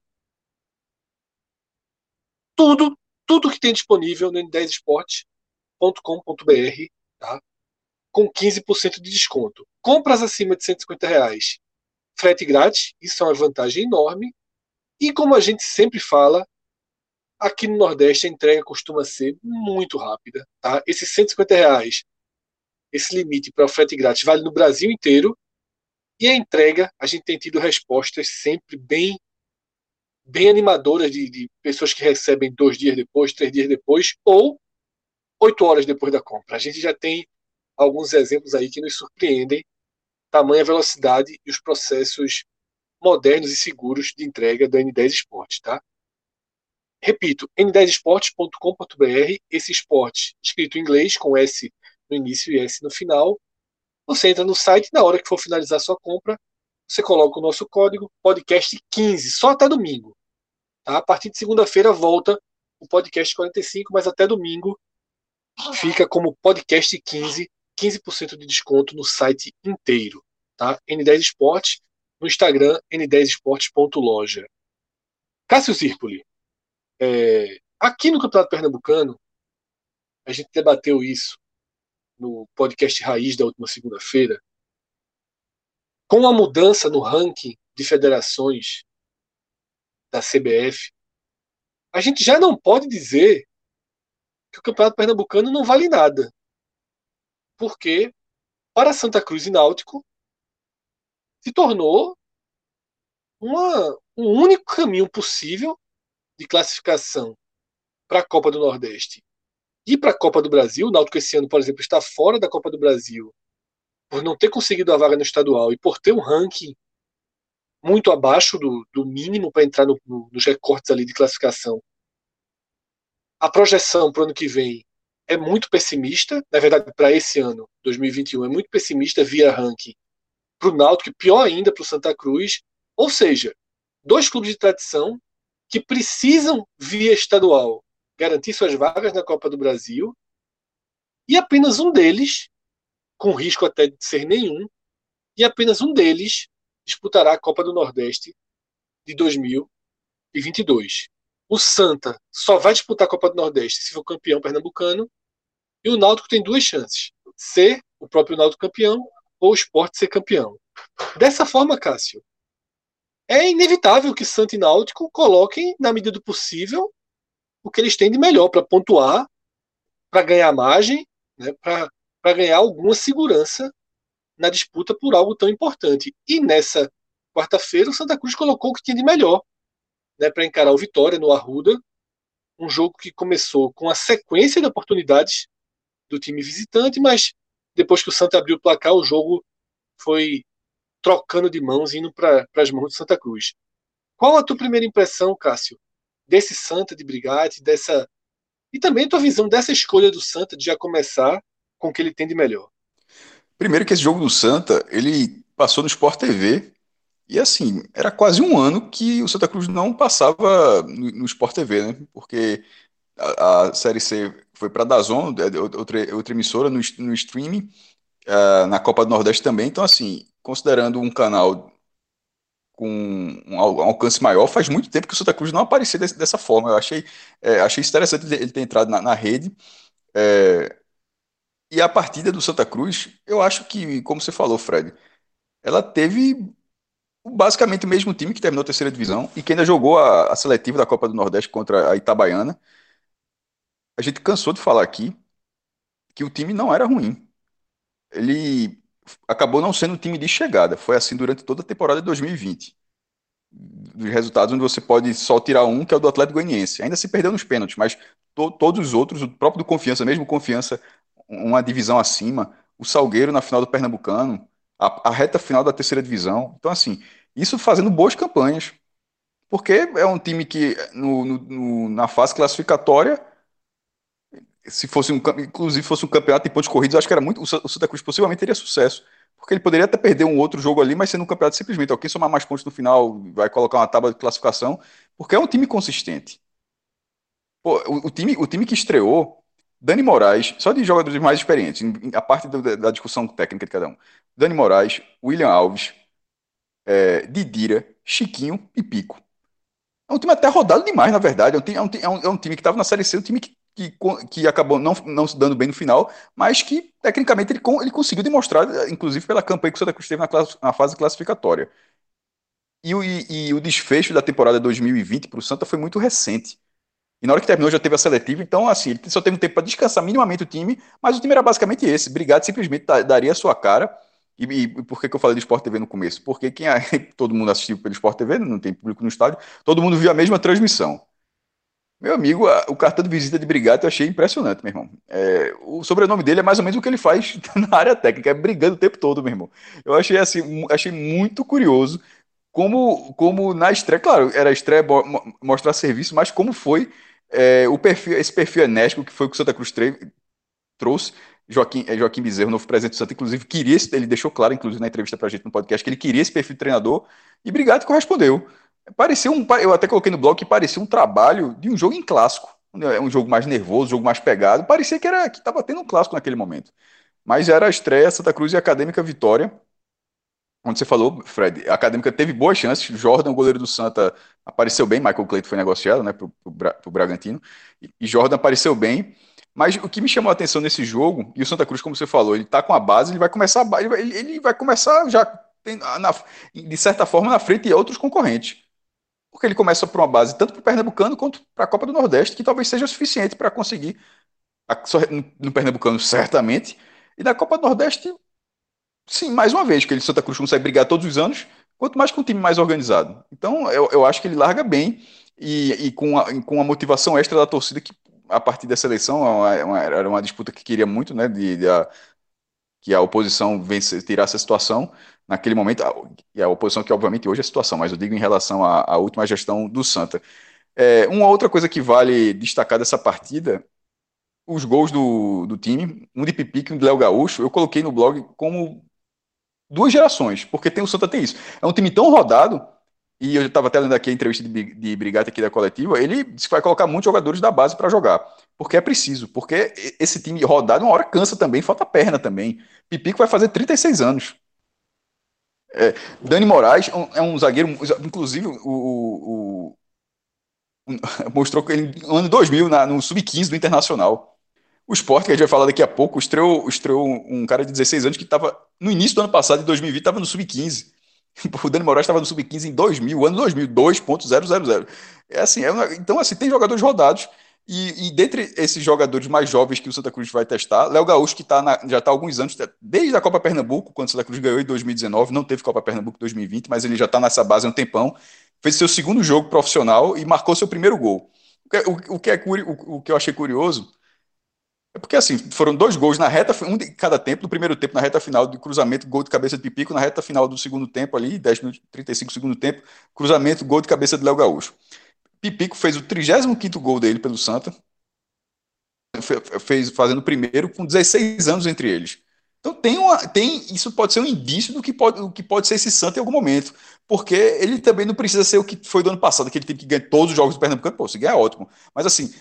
tudo, tudo que tem disponível no n10esporte.com.br, tá? com 15% de desconto. Compras acima de 150 reais, frete grátis, isso é uma vantagem enorme. E como a gente sempre fala, aqui no Nordeste a entrega costuma ser muito rápida. Tá? Esses 150 reais, esse limite para frete grátis vale no Brasil inteiro. E a entrega, a gente tem tido respostas sempre bem bem animadoras de, de pessoas que recebem dois dias depois, três dias depois, ou oito horas depois da compra. A gente já tem alguns exemplos aí que nos surpreendem, tamanha velocidade e os processos modernos e seguros de entrega do N10 Esportes, tá? Repito, n10esportes.com.br, esse esporte escrito em inglês, com S no início e S no final. Você entra no site, na hora que for finalizar sua compra, você coloca o nosso código podcast 15, só até domingo. Tá? A partir de segunda-feira volta o podcast 45, mas até domingo fica como podcast 15, 15% de desconto no site inteiro. Tá? N10 Esportes, no Instagram, n10esportes.loja. Cássio Zirpoli, é, aqui no Campeonato Pernambucano, a gente debateu isso no podcast Raiz da última segunda-feira. Com a mudança no ranking de federações da CBF, a gente já não pode dizer que o Campeonato Pernambucano não vale nada. Porque para Santa Cruz e Náutico se tornou uma, um único caminho possível de classificação para a Copa do Nordeste e para a Copa do Brasil. O Náutico esse ano, por exemplo, está fora da Copa do Brasil por não ter conseguido a vaga no estadual e por ter um ranking muito abaixo do, do mínimo para entrar no, no, nos recortes ali de classificação. A projeção para o ano que vem é muito pessimista, na verdade, para esse ano, 2021, é muito pessimista via ranking para o Náutico pior ainda para o Santa Cruz. Ou seja, dois clubes de tradição que precisam, via estadual, garantir suas vagas na Copa do Brasil e apenas um deles, com risco até de ser nenhum, e apenas um deles disputará a Copa do Nordeste de 2022. O Santa só vai disputar a Copa do Nordeste se for campeão pernambucano. E o Náutico tem duas chances: ser o próprio Náutico campeão ou o esporte ser campeão. Dessa forma, Cássio, é inevitável que Santa e Náutico coloquem, na medida do possível, o que eles têm de melhor para pontuar, para ganhar margem, né, para ganhar alguma segurança na disputa por algo tão importante. E nessa quarta-feira, o Santa Cruz colocou o que tinha de melhor né, para encarar o Vitória no Arruda. Um jogo que começou com a sequência de oportunidades do time visitante, mas depois que o Santa abriu o placar, o jogo foi trocando de mãos, indo para as mãos do Santa Cruz. Qual a tua primeira impressão, Cássio, desse Santa de Brigatti, dessa e também tua visão dessa escolha do Santa de já começar com o que ele tem de melhor? Primeiro que esse jogo do Santa, ele passou no Sport TV e assim, era quase um ano que o Santa Cruz não passava no, no Sport TV, né? Porque a, a Série C foi para a Dazon, é, outra, outra emissora, no, no streaming, uh, na Copa do Nordeste também. Então, assim, considerando um canal com um alcance maior. Faz muito tempo que o Santa Cruz não aparecia dessa forma. Eu achei, é, achei interessante ele ter entrado na, na rede. É, e a partida do Santa Cruz, eu acho que, como você falou, Fred, ela teve basicamente o mesmo time que terminou a terceira divisão e que ainda jogou a, a seletiva da Copa do Nordeste contra a Itabaiana. A gente cansou de falar aqui que o time não era ruim. Ele acabou não sendo um time de chegada. Foi assim durante toda a temporada de 2020. Dos resultados onde você pode só tirar um, que é o do Atlético Goianiense. Ainda se perdeu nos pênaltis, mas to todos os outros, o próprio do Confiança, mesmo Confiança, uma divisão acima, o Salgueiro na final do Pernambucano, a, a reta final da terceira divisão. Então, assim, isso fazendo boas campanhas. Porque é um time que, no, no, na fase classificatória, se fosse um, inclusive fosse um campeonato de pontos corridos, acho que era muito. O Santa Cruz possivelmente teria sucesso. Porque ele poderia até perder um outro jogo ali, mas sendo um campeonato simplesmente, quem somar mais pontos no final vai colocar uma tábua de classificação, porque é um time consistente. Pô, o, o, time, o time que estreou, Dani Moraes, só de jogadores mais experientes, a parte da discussão técnica de cada um. Dani Moraes, William Alves, é, Didira, Chiquinho e Pico. É um time até rodado demais, na verdade. É um time, é um, é um time que estava na Série C, um time que que, que acabou não, não se dando bem no final, mas que tecnicamente ele, ele conseguiu demonstrar, inclusive pela campanha que o Santa Cruz teve na, na fase classificatória. E o, e, e o desfecho da temporada 2020 para o Santa foi muito recente. E na hora que terminou já teve a seletiva, então assim, ele só teve um tempo para descansar minimamente o time, mas o time era basicamente esse. Brigado simplesmente daria a sua cara. E, e por que, que eu falei do Sport TV no começo? Porque quem todo mundo assistiu pelo Sport TV, não tem público no estádio, todo mundo viu a mesma transmissão. Meu amigo, a, o cartão de visita de Brigado eu achei impressionante, meu irmão. É, o sobrenome dele é mais ou menos o que ele faz na área técnica, é brigando o tempo todo, meu irmão. Eu achei assim, achei muito curioso como, como na estreia, claro, era a estreia mostrar serviço, mas como foi é, o perfil, esse perfil enérgico que foi o que o Santa Cruz trouxe. Joaquim, é, Joaquim Bezerro, novo presidente do Santa, inclusive queria, ele deixou claro, inclusive na entrevista pra gente no podcast, que ele queria esse perfil de treinador, e Brigado correspondeu. Parecia um, eu até coloquei no blog que parecia um trabalho de um jogo em clássico. É um jogo mais nervoso, um jogo mais pegado. Parecia que era que estava tendo um clássico naquele momento. Mas era a estreia Santa Cruz e Acadêmica Vitória. Onde você falou, Fred, a Acadêmica teve boas chances. Jordan, o goleiro do Santa, apareceu bem. Michael Cleiton foi negociado né, para o Bragantino. E Jordan apareceu bem. Mas o que me chamou a atenção nesse jogo, e o Santa Cruz, como você falou, ele está com a base, ele vai começar, ele vai, ele vai começar já, na, de certa forma, na frente de outros concorrentes porque ele começa por uma base tanto para o Pernambucano quanto para a Copa do Nordeste, que talvez seja suficiente para conseguir, no Pernambucano, certamente, e na Copa do Nordeste, sim, mais uma vez, que ele Santa Cruz consegue brigar todos os anos, quanto mais com um time mais organizado. Então, eu, eu acho que ele larga bem e, e com, a, com a motivação extra da torcida, que a partir dessa eleição era uma, era uma disputa que queria muito, né, de, de a, que a oposição vence, tirasse a situação naquele momento, e a oposição que obviamente hoje é a situação, mas eu digo em relação à, à última gestão do Santa. É, uma outra coisa que vale destacar dessa partida, os gols do, do time, um de Pipique e um de Léo Gaúcho, eu coloquei no blog como duas gerações, porque tem o Santa tem isso. É um time tão rodado, e eu estava até lendo aqui a entrevista de, de Brigata aqui da coletiva, ele disse que vai colocar muitos jogadores da base para jogar, porque é preciso, porque esse time rodado uma hora cansa também, falta perna também. Pipico vai fazer 36 anos. É, Dani Moraes é um zagueiro, inclusive o, o, o mostrou que ele no ano 2000 na, no sub-15 do Internacional. O esporte, que a gente vai falar daqui a pouco, estreou, estreou um cara de 16 anos que estava no início do ano passado, em 2020, estava no sub-15. O Dani Moraes estava no sub-15 em 2000, ano 2000, 2.000. É assim, é uma, então assim, tem jogadores rodados e, e, dentre esses jogadores mais jovens que o Santa Cruz vai testar, Léo Gaúcho, que tá na, já está há alguns anos, desde a Copa Pernambuco, quando o Santa Cruz ganhou em 2019, não teve Copa Pernambuco em 2020, mas ele já está nessa base há um tempão. Fez seu segundo jogo profissional e marcou seu primeiro gol. O que, o, o que, é, o, o que eu achei curioso é porque assim, foram dois gols na reta, um de cada tempo, no primeiro tempo, na reta final de cruzamento, gol de cabeça de Pipico, na reta final do segundo tempo ali, 10 minutos, 35 segundo tempo, cruzamento, gol de cabeça de Léo Gaúcho. Pipico fez o 35 gol dele pelo Santa, fez fazendo o primeiro com 16 anos entre eles. Então tem uma, tem isso pode ser um indício do que pode, do que pode ser esse Santa em algum momento, porque ele também não precisa ser o que foi do ano passado, aquele time que ganha todos os jogos do Pernambucano, pô, se ganhar é ótimo. Mas assim,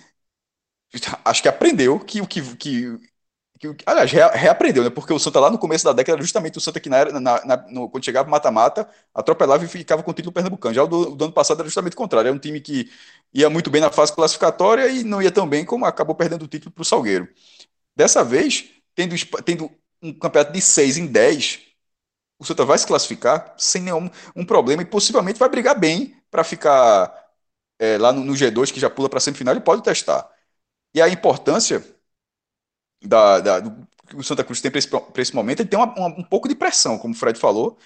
acho que aprendeu que o que, que, que, aliás, reaprendeu, né? Porque o Santa lá no começo da década era justamente o Santa que na, era, na, na no, quando chegava mata-mata, atropelava e ficava com o título pernambucano. Já o do, do, ano passado era justamente o contrário. Era um time que ia muito bem na fase classificatória e não ia tão bem como acabou perdendo o título para o Salgueiro. Dessa vez, tendo, tendo um campeonato de 6 em 10, o Santa vai se classificar sem nenhum um problema e possivelmente vai brigar bem para ficar é, lá no, no, G2, que já pula para a semifinal, ele pode testar. E a importância da, da, do que o Santa Cruz tem para esse, esse, momento, ele tem uma, uma, um pouco de pressão, como o Fred falou,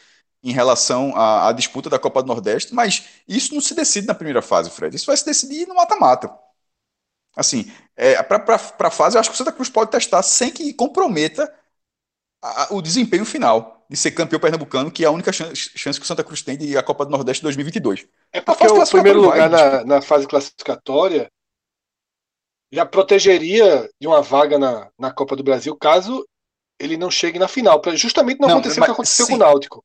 em relação à, à, disputa da Copa do Nordeste, mas isso não se decide na primeira fase, Fred. Isso vai se decidir no mata-mata. Assim, é, para a fase, eu acho que o Santa Cruz pode testar sem que comprometa a, o desempenho final de ser campeão pernambucano, que é a única chance, chance que o Santa Cruz tem de a Copa do Nordeste 2022. É porque o primeiro lugar na, na fase classificatória já protegeria de uma vaga na, na Copa do Brasil caso ele não chegue na final, para justamente não, não acontecer o que aconteceu sim. com o Náutico.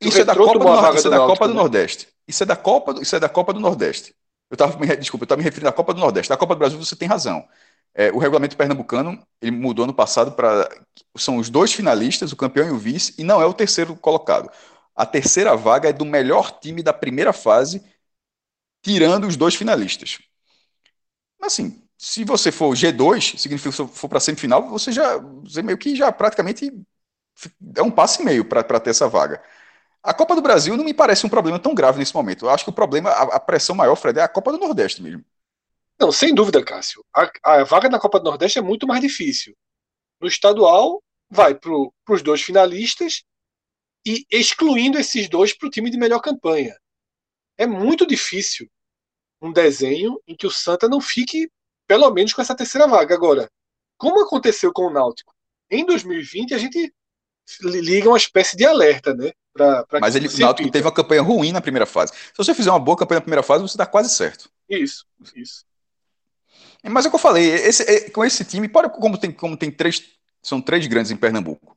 Isso é da Copa, do, isso é da Náutico, Copa do? Nordeste. Isso é da Copa, isso é da Copa do Nordeste. Eu tava, desculpa, eu estava me referindo à Copa do Nordeste. Da Copa do Brasil você tem razão. É, o regulamento pernambucano ele mudou no passado para são os dois finalistas, o campeão e o vice, e não é o terceiro colocado. A terceira vaga é do melhor time da primeira fase, tirando os dois finalistas. Assim, se você for G2, significa que se for para semifinal, você já você meio que já praticamente é um passo e meio para ter essa vaga. A Copa do Brasil não me parece um problema tão grave nesse momento. Eu acho que o problema, a, a pressão maior, Fred, é a Copa do Nordeste mesmo. Não, sem dúvida, Cássio. A, a vaga na Copa do Nordeste é muito mais difícil. No estadual, vai para os dois finalistas e excluindo esses dois para o time de melhor campanha. É muito difícil um desenho em que o Santa não fique pelo menos com essa terceira vaga. Agora, como aconteceu com o Náutico? Em 2020, a gente liga uma espécie de alerta, né? Pra, pra Mas ele, o Náutico teve uma campanha ruim na primeira fase. Se você fizer uma boa campanha na primeira fase, você dá quase certo. Isso, isso. Mas é o que eu falei, esse, é, com esse time, pode, como tem, como tem três, são três grandes em Pernambuco.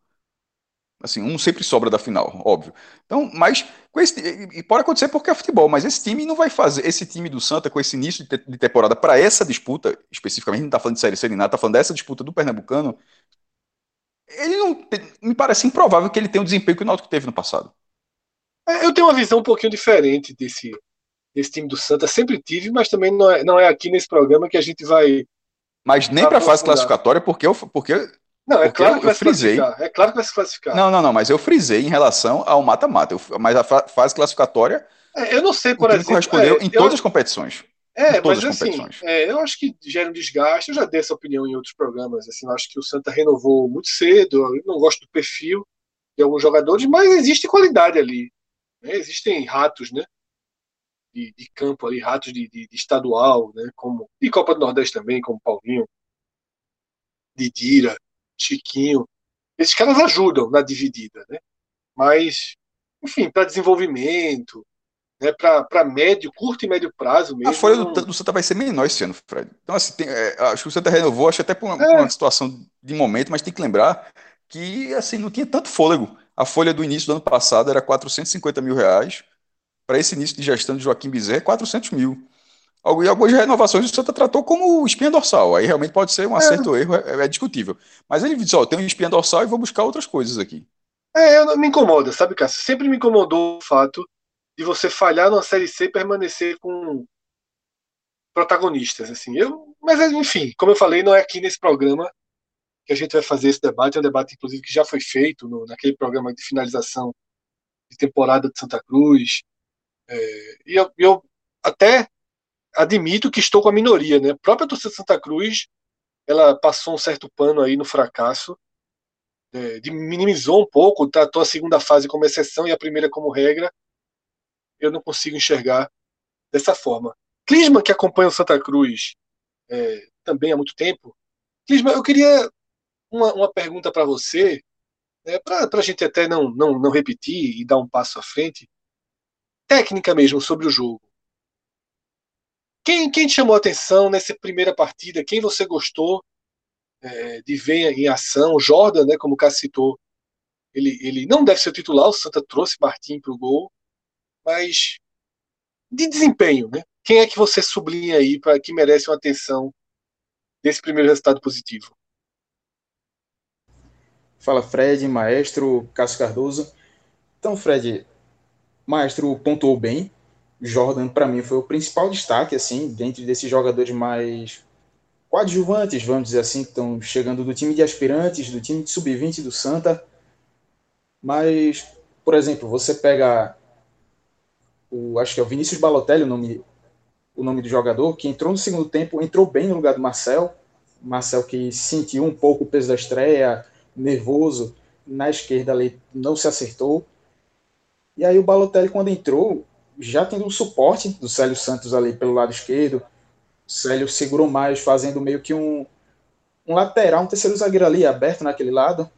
Assim, um sempre sobra da final, óbvio. Então, mas com esse, e pode acontecer porque é futebol, mas esse time não vai fazer, esse time do Santa com esse início de, de temporada para essa disputa, especificamente, não está falando de série C nem nada, está falando dessa disputa do Pernambucano, ele não me parece improvável que ele tenha o desempenho que o Náutico teve no passado. É, eu tenho uma visão um pouquinho diferente desse, desse time do Santa, sempre tive, mas também não é, não é aqui nesse programa que a gente vai. Mas nem para a fase classificatória, porque, eu, porque não, é claro que vai se classificar. É claro que vai se classificar. Não, não, não, mas eu frisei em relação ao mata-mata. Mas a fase classificatória. É, eu não sei, por exemplo. correspondeu é, em todas as competições. É, mas assim, é, eu acho que gera um desgaste. Eu já dei essa opinião em outros programas. Assim, eu acho que o Santa renovou muito cedo. Eu não gosto do perfil de alguns jogadores, mas existe qualidade ali. Né? Existem ratos, né? De, de campo ali, ratos de, de, de, estadual, né? Como de Copa do Nordeste também, como Paulinho, Didira. Chiquinho. Esses caras ajudam na dividida, né? Mas, enfim, para desenvolvimento, né, para médio, curto e médio prazo mesmo. A folha do, do, Santa vai ser menor esse ano, Fred. Então, assim, tem, é, acho que o Santa renovou, acho até por uma, é. uma, situação de momento, mas tem que lembrar que assim não tinha tanto fôlego. A folha do início do ano passado era 450 mil reais. Para esse início de gestão de Joaquim Bezerra, 400 mil. E algumas renovações o Santa tratou como espinha dorsal. Aí realmente pode ser um acerto é. ou erro, é, é, discutível. Mas ele disse: Ó, tem uma espinha dorsal e vou buscar outras coisas aqui. É, eu, me incomoda, sabe, Cássio? Sempre me incomodou o fato de você falhar numa Série C e permanecer com protagonistas. assim. Eu, mas, enfim, como eu falei, não é aqui nesse programa que a gente vai fazer esse debate. É um debate, inclusive, que já foi feito no, naquele programa de finalização de temporada de Santa Cruz. É, e eu, eu até admito que estou com a minoria, né? A própria torcida Santa Cruz, ela passou um certo pano aí no fracasso, é, minimizou um pouco, tratou a segunda fase como exceção e a primeira como regra. Eu não consigo enxergar dessa forma. Clisma, que acompanha o Santa Cruz é, também há muito tempo. Clisma, eu queria uma, uma pergunta para você, né, para a gente até não, não, não repetir e dar um passo à frente. Técnica mesmo sobre o jogo. Quem, quem te chamou a atenção nessa primeira partida? Quem você gostou é, de ver em ação? Jordan, né, como o Cássio citou, ele, ele não deve ser o titular, o Santa trouxe Martim para o gol, mas de desempenho, né? Quem é que você sublinha aí para que merece uma atenção desse primeiro resultado positivo? Fala Fred, Maestro, Cássio Cardoso. Então, Fred, Maestro pontuou bem. Jordan, para mim, foi o principal destaque, assim, dentro desses jogadores mais coadjuvantes, vamos dizer assim, que estão chegando do time de aspirantes, do time de sub-20 do Santa. Mas, por exemplo, você pega o, acho que é o Vinícius Balotelli, o nome, o nome do jogador, que entrou no segundo tempo, entrou bem no lugar do Marcel. Marcel que sentiu um pouco o peso da estreia, nervoso, na esquerda ali não se acertou. E aí o Balotelli, quando entrou, já tendo um suporte do Célio Santos ali pelo lado esquerdo, o Célio segurou mais, fazendo meio que um, um lateral, um terceiro zagueiro ali aberto naquele lado.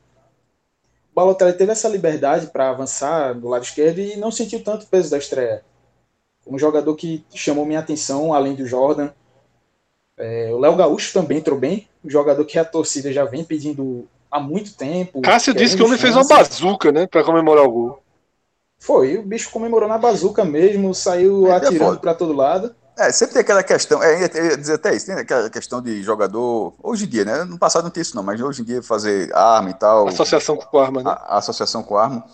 O Balotelli teve essa liberdade para avançar do lado esquerdo e não sentiu tanto peso da estreia. Um jogador que chamou minha atenção, além do Jordan. É, o Léo Gaúcho também entrou bem, um jogador que a torcida já vem pedindo há muito tempo. Cássio disse que o homem fez uma bazuca, né, para comemorar o gol. Foi, o bicho comemorou na bazuca mesmo, saiu é, atirando para todo lado. É, sempre tem aquela questão, é, eu ia dizer até isso, tem aquela questão de jogador, hoje em dia, né? No passado não tem isso não, mas hoje em dia fazer arma e tal. Associação com arma, né? A, a associação com arma.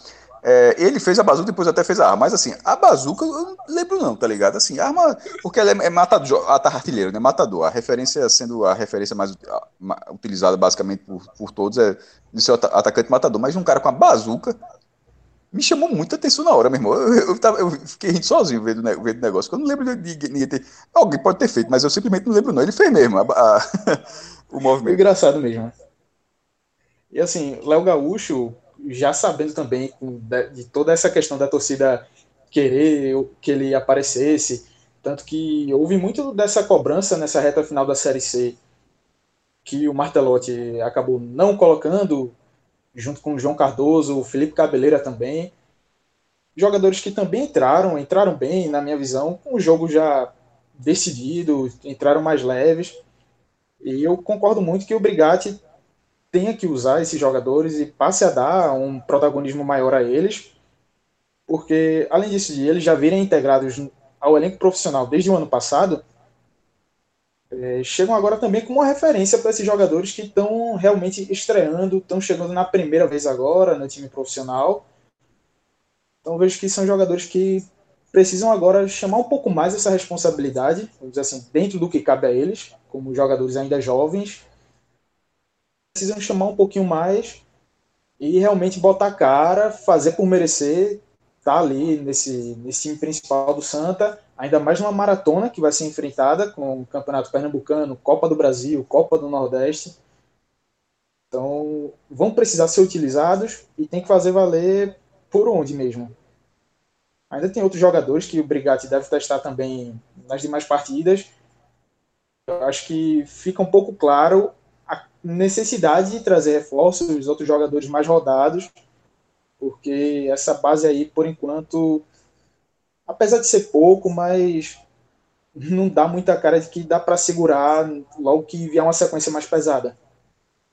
É, ele fez a bazuca, depois até fez a arma. Mas assim, a bazuca eu não lembro não, tá ligado? Assim, arma, porque ela é, é matador, a artilheiro, né? Matador. A referência, sendo a referência mais utilizada basicamente por, por todos, é de ser atacante matador. Mas um cara com a bazuca, me chamou muita atenção na hora, meu irmão. Eu, eu, tava, eu fiquei rindo sozinho vendo, vendo o negócio. Eu não lembro de ninguém ter. Alguém pode ter feito, mas eu simplesmente não lembro, não. Ele fez mesmo a, a, o movimento. engraçado mesmo. E assim, Léo Gaúcho, já sabendo também de toda essa questão da torcida querer que ele aparecesse, tanto que houve muito dessa cobrança nessa reta final da Série C, que o Martelotti acabou não colocando junto com o João Cardoso, o Felipe Cabeleira também. Jogadores que também entraram, entraram bem, na minha visão, com o jogo já decidido, entraram mais leves. E eu concordo muito que o Brigatti tenha que usar esses jogadores e passe a dar um protagonismo maior a eles, porque além disso de eles já virem integrados ao elenco profissional desde o ano passado, é, chegam agora também como uma referência para esses jogadores que estão realmente estreando, estão chegando na primeira vez agora no time profissional. Então vejo que são jogadores que precisam agora chamar um pouco mais essa responsabilidade, vamos dizer assim, dentro do que cabe a eles, como jogadores ainda jovens. Precisam chamar um pouquinho mais e realmente botar a cara, fazer por merecer, tá ali nesse, nesse time principal do Santa ainda mais numa maratona que vai ser enfrentada com o Campeonato Pernambucano, Copa do Brasil, Copa do Nordeste. Então, vão precisar ser utilizados e tem que fazer valer por onde mesmo. Ainda tem outros jogadores que o Brigatti deve testar também nas demais partidas. Eu acho que fica um pouco claro a necessidade de trazer reforços, os outros jogadores mais rodados, porque essa base aí, por enquanto, apesar de ser pouco, mas não dá muita cara de que dá para segurar logo que vier uma sequência mais pesada.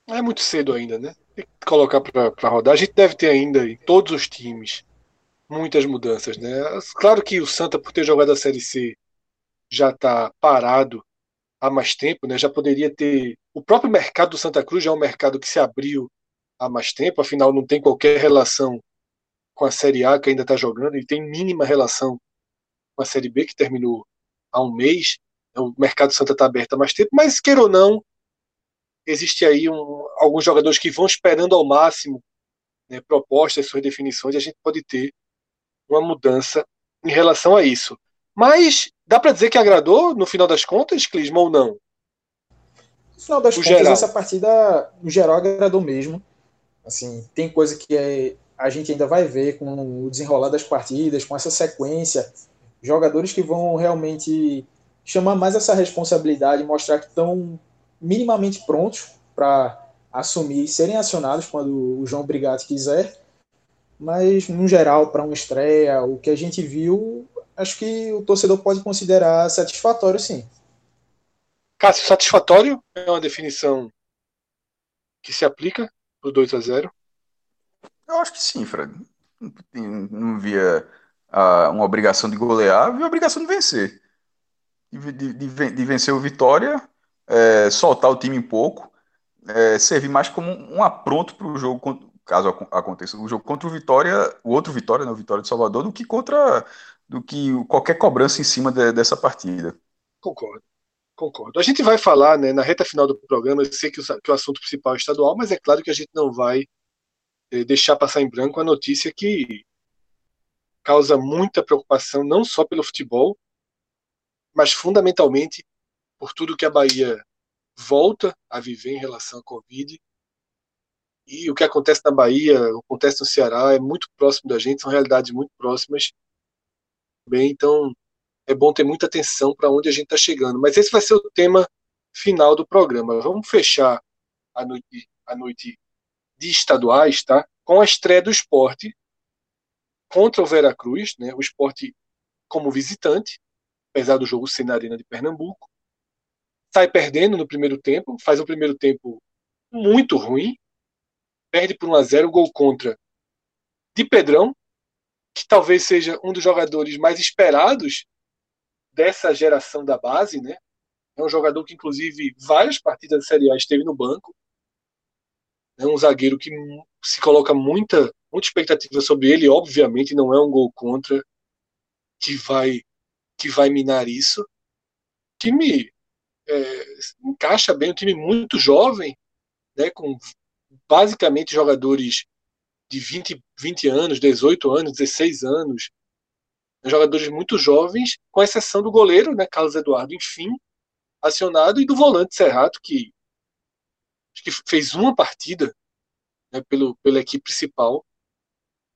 É muito cedo ainda, né? Tem que colocar para rodar. A gente deve ter ainda em todos os times muitas mudanças, né? Claro que o Santa, por ter jogado a Série C, já está parado há mais tempo, né? Já poderia ter. O próprio mercado do Santa Cruz já é um mercado que se abriu há mais tempo, afinal não tem qualquer relação com a Série A que ainda está jogando, e tem mínima relação com a Série B que terminou há um mês. O mercado Santa está aberto há mais tempo, mas queira ou não, existe aí um, alguns jogadores que vão esperando ao máximo né, propostas, suas definições, e a gente pode ter uma mudança em relação a isso. Mas dá para dizer que agradou no final das contas, Clisma, ou não? No final das o contas, geral. essa partida, no geral, agradou mesmo. Assim, tem coisa que é a gente ainda vai ver com o desenrolar das partidas, com essa sequência, jogadores que vão realmente chamar mais essa responsabilidade, mostrar que estão minimamente prontos para assumir, serem acionados quando o João Brigatti quiser. Mas, no geral, para uma estreia, o que a gente viu, acho que o torcedor pode considerar satisfatório, sim. Cássio, satisfatório é uma definição que se aplica para o 2 a 0 eu acho que sim, Fred. Não, não via uh, uma obrigação de golear, via a obrigação de vencer. De, de, de, vencer o Vitória, é, soltar o time um pouco. é, servir mais como um apronto para o jogo, caso aconteça o jogo contra o Vitória, o outro Vitória, né, o Vitória de Salvador, do que contra do que qualquer cobrança em cima de, dessa partida. Concordo. Concordo. A gente vai falar né, na reta final do programa, eu sei que o, que o assunto principal é estadual, mas é claro que a gente não vai é, deixar passar em branco a notícia que causa muita preocupação, não só pelo futebol, mas fundamentalmente por tudo que a Bahia volta a viver em relação à Covid. E o que acontece na Bahia, acontece no Ceará, é muito próximo da gente, são realidades muito próximas. Bem, então é bom ter muita atenção para onde a gente está chegando. Mas esse vai ser o tema final do programa. Vamos fechar a noite, a noite de estaduais, tá? Com a estreia do esporte contra o Veracruz, né? O esporte como visitante, apesar do jogo ser na Arena de Pernambuco. Sai perdendo no primeiro tempo, faz o primeiro tempo muito ruim, perde por 1 a 0 gol contra de Pedrão, que talvez seja um dos jogadores mais esperados dessa geração da base, né? É um jogador que, inclusive, várias partidas da Série A esteve no banco. É um zagueiro que se coloca muita, muita expectativa sobre ele. Obviamente, não é um gol contra que vai que vai minar isso. Time é, encaixa bem, um time muito jovem, né, com basicamente jogadores de 20, 20 anos, 18 anos, 16 anos, jogadores muito jovens, com exceção do goleiro, né, Carlos Eduardo, enfim, acionado, e do volante Serrato, que, que fez uma partida né, pelo, pela equipe principal.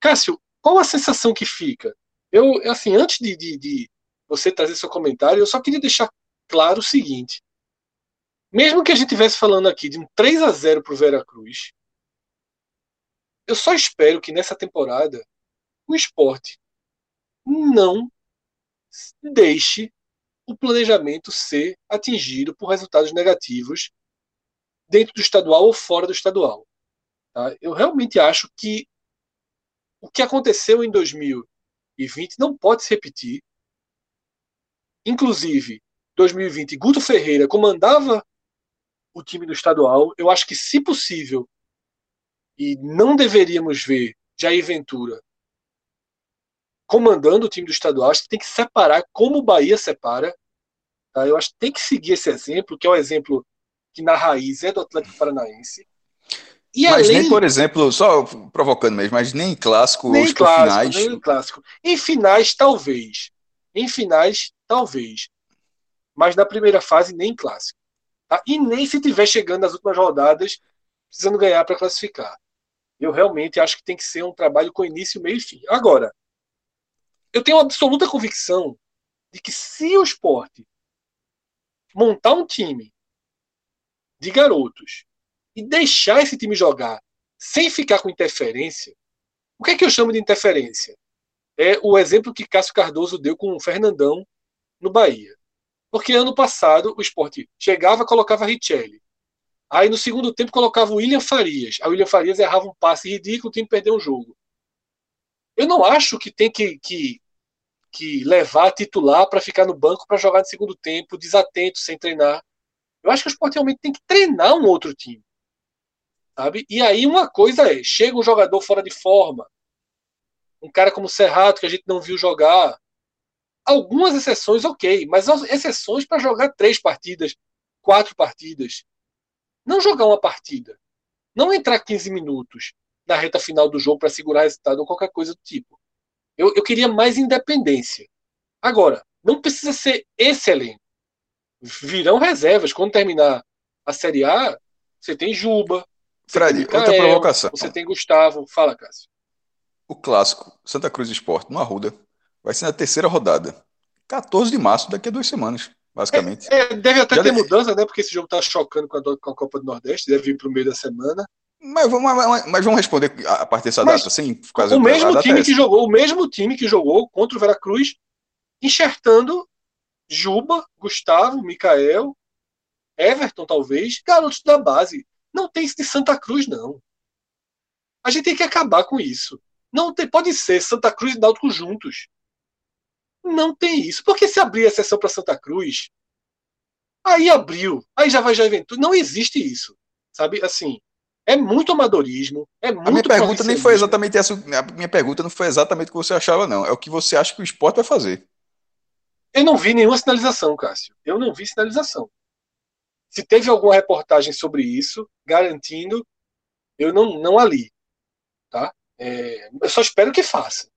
Cássio, qual a sensação que fica? Eu, assim, antes de, de, de você trazer seu comentário, eu só queria deixar claro o seguinte: mesmo que a gente estivesse falando aqui de um 3 a 0 para o Veracruz, eu só espero que nessa temporada o esporte não deixe o planejamento ser atingido por resultados negativos dentro do estadual ou fora do estadual. Tá? Eu realmente acho que o que aconteceu em 2020 não pode se repetir Inclusive, 2020, Guto Ferreira comandava o time do estadual. Eu acho que, se possível, e não deveríamos ver Jair Ventura comandando o time do estadual, acho que tem que separar como o Bahia separa. Tá? Eu acho que tem que seguir esse exemplo, que é o exemplo que na raiz é do Atlético Paranaense. E mas além... nem, por exemplo, só provocando mesmo, mas nem clássico nem clássico, finais. Nem clássico. Em finais, talvez. Em finais, talvez. Mas na primeira fase, nem clássico. Tá? E nem se tiver chegando nas últimas rodadas, precisando ganhar para classificar. Eu realmente acho que tem que ser um trabalho com início, meio e fim. Agora, eu tenho absoluta convicção de que se o esporte montar um time de garotos e deixar esse time jogar sem ficar com interferência, o que é que eu chamo de interferência? É o exemplo que Cássio Cardoso deu com o Fernandão no Bahia. Porque ano passado o esporte chegava, colocava Richelli. Aí no segundo tempo colocava o William Farias. Aí o William Farias errava um passe ridículo, o time perdeu um jogo. Eu não acho que tem que, que, que levar titular para ficar no banco para jogar no segundo tempo, desatento, sem treinar. Eu acho que o esporte realmente tem que treinar um outro time. Sabe? E aí uma coisa é, chega um jogador fora de forma, um cara como o Serrato, que a gente não viu jogar, Algumas exceções, ok, mas exceções para jogar três partidas, quatro partidas. Não jogar uma partida. Não entrar 15 minutos na reta final do jogo para segurar resultado ou qualquer coisa do tipo. Eu, eu queria mais independência. Agora, não precisa ser excelente. Virão reservas. Quando terminar a Série A, você tem Juba. Fred, Micael, outra provocação. Você tem Gustavo. Fala, Cássio. O clássico, Santa Cruz Esporte, no Arruda, Vai ser na terceira rodada. 14 de março, daqui a duas semanas, basicamente. É, é, deve até Já ter deve... mudança, né? Porque esse jogo tá chocando com a, com a Copa do Nordeste, deve vir pro meio da semana. Mas, mas, mas, vamos responder a partir dessa mas, data, sim? O mesmo time que jogou, o mesmo time que jogou contra o Veracruz, enxertando Juba, Gustavo, Mikael, Everton, talvez, garotos da base. Não tem isso de Santa Cruz, não. A gente tem que acabar com isso. Não tem, pode ser Santa Cruz e Náutico juntos. Não tem isso. Porque se abrir a sessão para Santa Cruz, aí abriu, aí já vai já eventual. Não existe isso. sabe? Assim, é muito amadorismo, é muito A minha pergunta nem foi exatamente essa. A minha pergunta não foi exatamente o que você achava, não. É o que você acha que o esporte vai fazer. Eu não vi nenhuma sinalização, Cássio. Eu não vi sinalização. Se teve alguma reportagem sobre isso, garantindo, eu não, não a li. Tá? É, eu só espero que faça.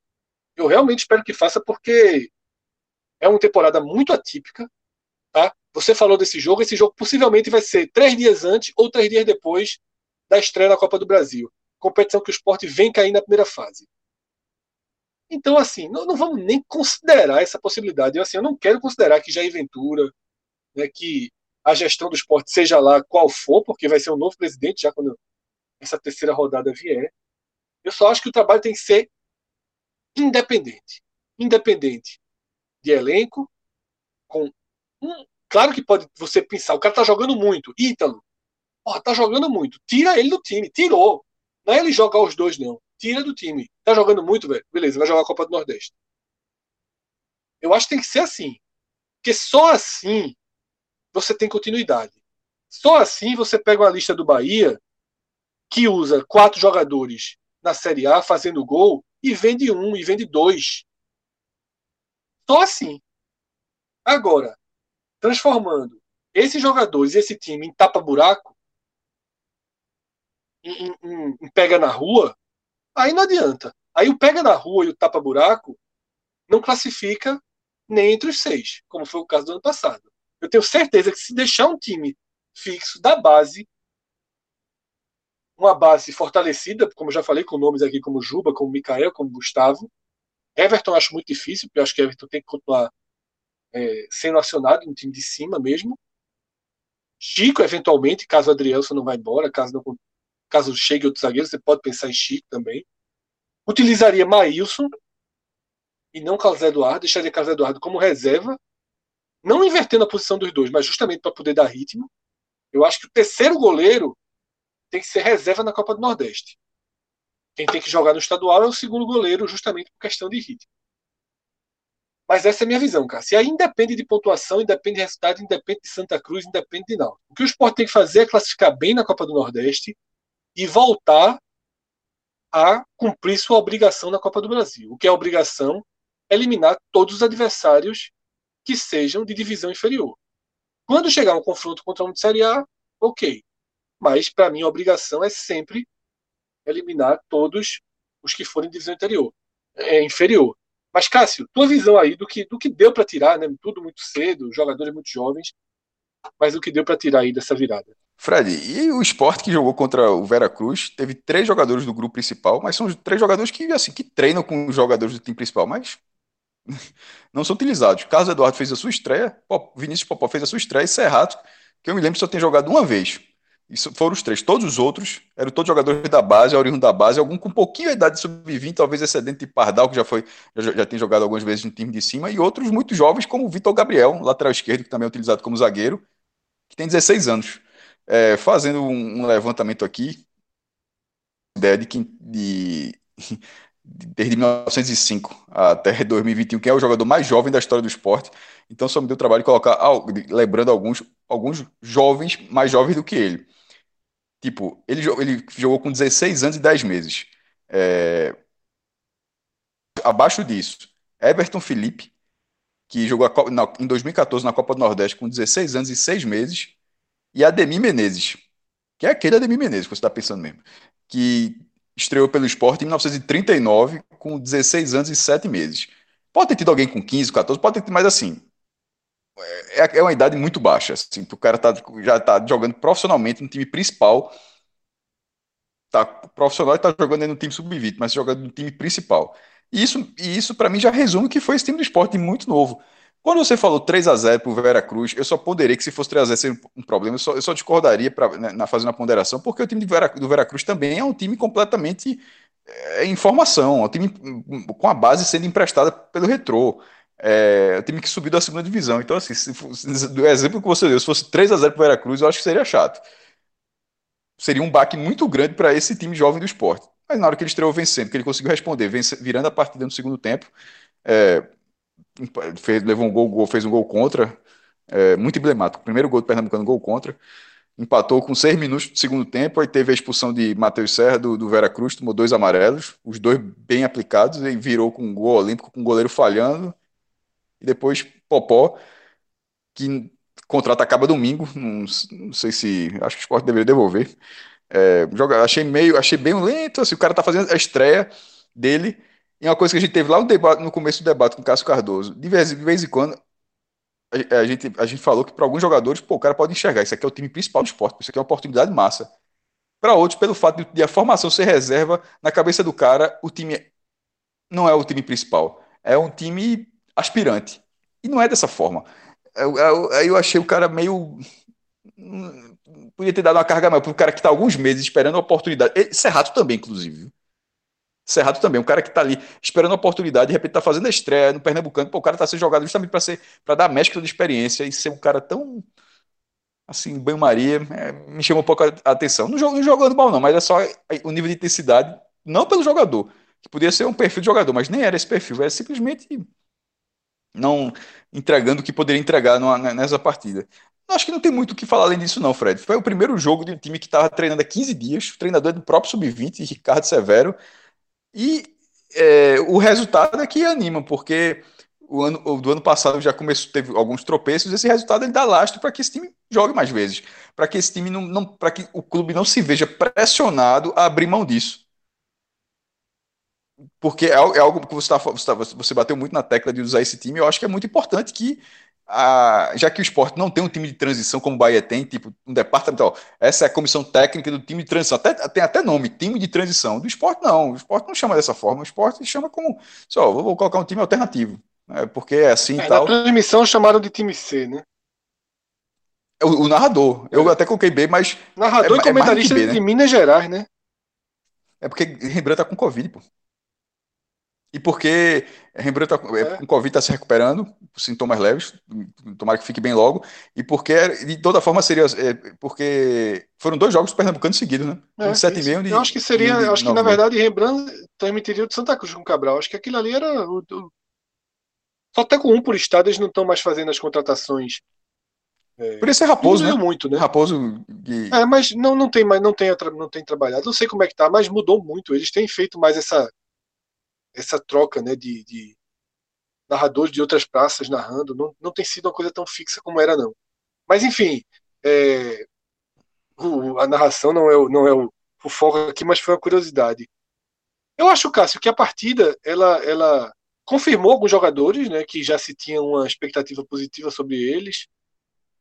Eu realmente espero que faça, porque é uma temporada muito atípica. Tá? Você falou desse jogo, esse jogo possivelmente vai ser três dias antes ou três dias depois da estreia na Copa do Brasil. Competição que o esporte vem cair na primeira fase. Então, assim, não, não vamos nem considerar essa possibilidade. Eu, assim, eu não quero considerar que Jair Ventura, né, que a gestão do esporte seja lá qual for, porque vai ser um novo presidente já quando essa terceira rodada vier. Eu só acho que o trabalho tem que ser independente. Independente de elenco, com um, claro que pode você pensar, o cara tá jogando muito, Ítalo, porra, tá jogando muito, tira ele do time, tirou. Não é ele jogar os dois, não. Tira do time. Tá jogando muito, velho. Beleza, vai jogar a Copa do Nordeste. Eu acho que tem que ser assim. Porque só assim você tem continuidade. Só assim você pega uma lista do Bahia que usa quatro jogadores na Série A fazendo gol e vende um e vende dois. Só assim. Agora, transformando esses jogadores e esse time em tapa-buraco, em, em pega na rua, aí não adianta. Aí o pega na rua e o tapa-buraco não classifica nem entre os seis, como foi o caso do ano passado. Eu tenho certeza que se deixar um time fixo da base, uma base fortalecida, como já falei, com nomes aqui como Juba, como Mikael, como Gustavo. Everton acho muito difícil, porque eu acho que Everton tem que continuar é, sendo acionado no time de cima mesmo. Chico, eventualmente, caso o Adrielson não vá embora, caso, não, caso chegue outro zagueiro, você pode pensar em Chico também. Utilizaria Maílson e não Carlos Eduardo, deixaria Carlos Eduardo como reserva, não invertendo a posição dos dois, mas justamente para poder dar ritmo. Eu acho que o terceiro goleiro tem que ser reserva na Copa do Nordeste. Quem tem que jogar no estadual é o segundo goleiro, justamente por questão de ritmo. Mas essa é a minha visão, cara. Se aí independe de pontuação, independe de resultado, independe de Santa Cruz, independe de não. O que o esporte tem que fazer é classificar bem na Copa do Nordeste e voltar a cumprir sua obrigação na Copa do Brasil. O que é obrigação? Eliminar todos os adversários que sejam de divisão inferior. Quando chegar um confronto contra um de Série A, ok. Mas, para mim, a obrigação é sempre eliminar todos os que forem de divisão interior, é, inferior. Mas, Cássio, tua visão aí do que, do que deu para tirar, né? Tudo muito cedo, jogadores muito jovens, mas o que deu para tirar aí dessa virada? Fred, e o esporte que jogou contra o Veracruz teve três jogadores do grupo principal, mas são três jogadores que, assim, que treinam com os jogadores do time principal, mas não são utilizados. Carlos Eduardo fez a sua estreia, Vinícius Popó fez a sua estreia e Serrato, que eu me lembro só tem jogado uma vez. Isso foram os três. Todos os outros eram todos jogadores da base, oriundo da base, algum com pouquinho a idade de sub-20, talvez excedente de Pardal, que já foi já, já tem jogado algumas vezes no time de cima, e outros muito jovens, como o Vitor Gabriel, lateral esquerdo, que também é utilizado como zagueiro, que tem 16 anos. É, fazendo um, um, levantamento aqui, ideia de, de, de desde 1905 até 2021, quem é o jogador mais jovem da história do esporte. Então só me deu trabalho de colocar, lembrando alguns, alguns jovens mais jovens do que ele. Tipo, ele, ele jogou com 16 anos e 10 meses. É... Abaixo disso, Everton Felipe, que jogou na, em 2014 na Copa do Nordeste com 16 anos e 6 meses, e Ademir Menezes, que é aquele Ademir Menezes que você está pensando mesmo, que estreou pelo esporte em 1939, com 16 anos e 7 meses. Pode ter tido alguém com 15, 14, pode ter tido, mas assim, é, é uma idade muito baixa. Assim, o cara tá, já está jogando profissionalmente no time principal. Tá profissional e está jogando no time sub-20, mas jogando no time principal. E isso, e isso para mim, já resume que foi esse time do esporte muito novo. Quando você falou 3 a 0 para o Veracruz, eu só ponderei que se fosse 3 a 0 seria um problema, eu só, eu só discordaria pra, né, na fazendo a ponderação, porque o time Vera, do Veracruz também é um time completamente é, em formação, é um time com a base sendo emprestada pelo Retrô. É, é um time que subiu da segunda divisão. Então, assim, se, do exemplo que você deu, se fosse 3 a 0 para o Veracruz, eu acho que seria chato. Seria um baque muito grande para esse time jovem do esporte. Mas na hora que ele estreou vencendo, que ele conseguiu responder, vence, virando a partida no segundo tempo, é, fez, levou um gol, gol, fez um gol contra, é, muito emblemático. Primeiro gol do Pernambucano, gol contra. empatou com seis minutos do segundo tempo, aí teve a expulsão de Matheus Serra do, do Vera Cruz, tomou dois amarelos, os dois bem aplicados, e virou com um gol olímpico, com o goleiro falhando, e depois Popó, que contrato acaba domingo, não, não, sei se, acho que o esporte deveria devolver, é, joga, achei meio, achei bem lento, assim, o cara tá fazendo a estreia dele, e uma coisa que a gente teve lá no, debate, no começo do debate com o Cássio Cardoso, de vez, de vez em quando, a, a, gente, a gente falou que para alguns jogadores, pô, o cara pode enxergar, isso aqui é o time principal do esporte, isso aqui é uma oportunidade massa. Para outros, pelo fato de, de, a formação ser reserva, na cabeça do cara, o time não é o time principal, é um time aspirante. E não é dessa forma. Eu, eu, eu achei o cara meio. Hum, podia ter dado uma carga maior para o cara que está alguns meses esperando a oportunidade. Serrato também, inclusive. Cerrado também, um cara que está ali esperando a oportunidade, de repente está fazendo a estreia no Pernambucano, pô, o cara está sendo jogado justamente para ser para dar mescla de experiência e ser um cara tão assim, banho-maria, é, me chamou um pouco a atenção. Não, jogando mal, não, mas é só o nível de intensidade, não pelo jogador, que podia ser um perfil de jogador, mas nem era esse perfil, era simplesmente não entregando o que poderia entregar numa, nessa partida. Acho que não tem muito o que falar além disso, não, Fred. Foi o primeiro jogo de um time que estava treinando há 15 dias, o treinador é do próprio Sub-20, Ricardo Severo, e é, o resultado é que anima, porque o ano, o do ano passado já começou, teve alguns tropeços, esse resultado ele dá lastro para que esse time jogue mais vezes, para que esse time não, não para que o clube não se veja pressionado a abrir mão disso. Porque é, é algo que você, tá, você, tá, você bateu muito na tecla de usar esse time, eu acho que é muito importante que a, já que o esporte não tem um time de transição como o Bahia tem, tipo um departamento, ó, essa é a comissão técnica do time de transição, até, tem até nome, time de transição. Do esporte não, o esporte não chama dessa forma, o esporte chama como, só, vou colocar um time alternativo, né, porque é assim é, e tal. Na transmissão chamaram de time C, né? O, o narrador, eu é. até coloquei B, mas. Narrador é, e comentarista B, né? de Minas Gerais, né? É porque Rembrandt tá com Covid, pô. E porque Rembrandt tá, é. com Covid está se recuperando, sintomas leves, tomara que fique bem logo, e porque, de toda forma, seria. É, porque foram dois jogos Pernambucano seguidos, né? É, um 7 e meio de, Eu acho que seria. De, acho que, na verdade, Rembrandt transmitiria o de Santa Cruz com o Cabral. Acho que aquilo ali era. O, o... Só até com um por estado, eles não estão mais fazendo as contratações. É, por isso é Raposo, né? muito, né? Raposo. É, mas não, não tem mais, não tem, não tem trabalhado. Não sei como é que tá, mas mudou muito. Eles têm feito mais essa essa troca né, de, de narradores de outras praças narrando. Não, não tem sido uma coisa tão fixa como era, não. Mas, enfim, é, o, a narração não é, o, não é o, o foco aqui, mas foi uma curiosidade. Eu acho, Cássio, que a partida ela, ela confirmou alguns jogadores né, que já se tinha uma expectativa positiva sobre eles.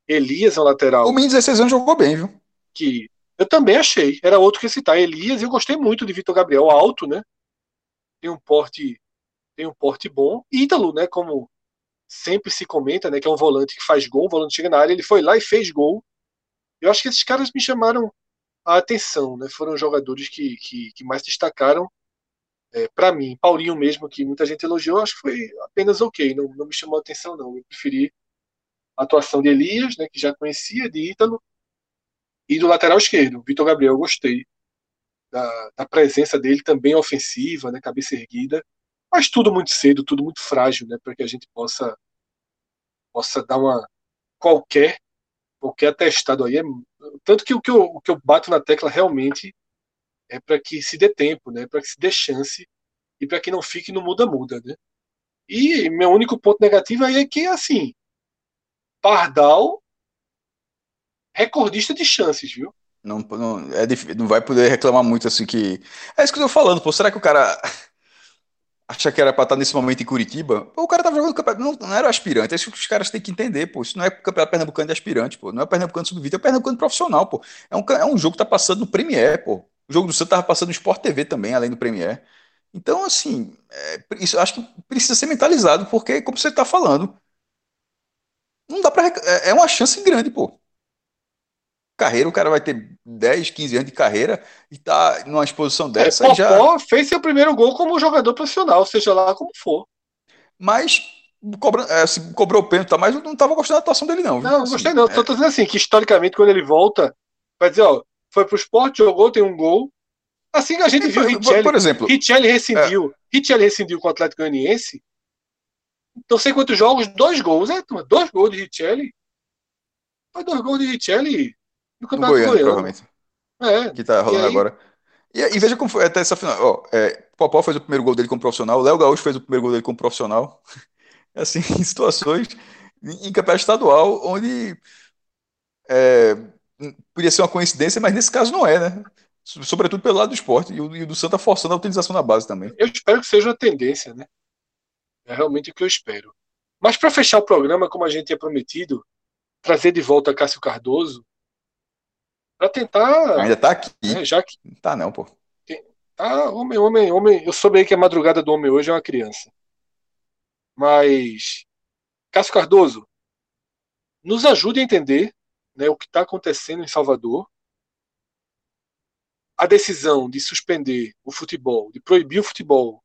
Elias é um lateral. O Mendes 16 anos jogou bem, viu? Que eu também achei. Era outro que citar. Elias, eu gostei muito de Vitor Gabriel, alto, né? Tem um porte tem um porte bom. Ítalo, né, como sempre se comenta, né, que é um volante que faz gol, o volante chega na área, ele foi lá e fez gol. Eu acho que esses caras me chamaram a atenção, né? Foram jogadores que, que, que mais destacaram é, para mim. Paulinho mesmo, que muita gente elogiou, acho que foi apenas ok, não, não me chamou a atenção não. Eu preferi a atuação de Elias, né, que já conhecia, de Ítalo, e do lateral esquerdo, Vitor Gabriel, gostei da, da, presença dele também ofensiva, né, cabeça erguida, mas tudo muito cedo, tudo muito frágil, né, para que a gente possa possa dar uma qualquer qualquer atestado aí é tanto que o que eu, o que eu bato na tecla realmente é para que se dê tempo, né, para que se dê chance e para que não fique no muda muda, né? E meu único ponto negativo aí é que assim, Pardal recordista de chances, viu? Não, não, é não vai poder reclamar muito assim que. É isso que eu tô falando, pô. Será que o cara acha que era pra estar nesse momento em Curitiba? Pô, o cara tava jogando campeonato. Não, não era aspirante. É isso que os caras têm que entender, pô. Isso não é campeonato pernambucano de aspirante, pô. Não é pernambucano sub-20, é pernambucano profissional, pô. É um, é um jogo que tá passando no Premier, pô. O jogo do Santos tava passando no Sport TV também, além do Premier. Então, assim, é, isso acho que precisa ser mentalizado, porque, como você tá falando, não dá pra. É, é uma chance grande, pô carreira, o cara vai ter 10, 15 anos de carreira e tá numa exposição é, dessa. É, já... fez seu primeiro gol como jogador profissional, seja lá como for. Mas cobra, é, se cobrou o pênalti, tá, mas eu não tava gostando da atuação dele, não. Não, assim, gostei não. É... Tô dizendo assim, que historicamente, quando ele volta, vai dizer, ó, foi pro esporte, jogou, tem um gol. Assim que a gente viu o Richelli. Por exemplo. Richelli rescindiu. É... Richelli rescindiu com o Atlético Goianiense. Não sei quantos jogos, dois gols, é, Dois gols de Richelli. Foi dois gols de Richelli No No Campeonato Goiânia, Goiano. provavelmente. É, Que tá rolando E aí- agora. E, e veja como foi até essa final. Ó, é, Popó fez o primeiro gol dele como profissional, o Léo Gaúcho fez o primeiro gol dele como profissional. Assim, em situações em, campeonato estadual, onde é, podia ser uma coincidência, mas nesse caso não é, né? So- Sobretudo pelo lado do esporte. E o, e o do Santa forçando a utilização da base também. eu espero que seja uma tendência, né? É realmente o que eu espero. Mas para fechar o programa, como a gente tinha prometido, trazer de volta Cássio Cardoso, para tentar, Ainda tá aqui. né, já que Não tá não, pô. tá homem, homem, homem, eu soube aí que a madrugada do homem hoje é uma criança. Mas Cássio Cardoso, nos ajude a entender, né, o que está acontecendo em Salvador. A decisão de suspender o futebol, de proibir o futebol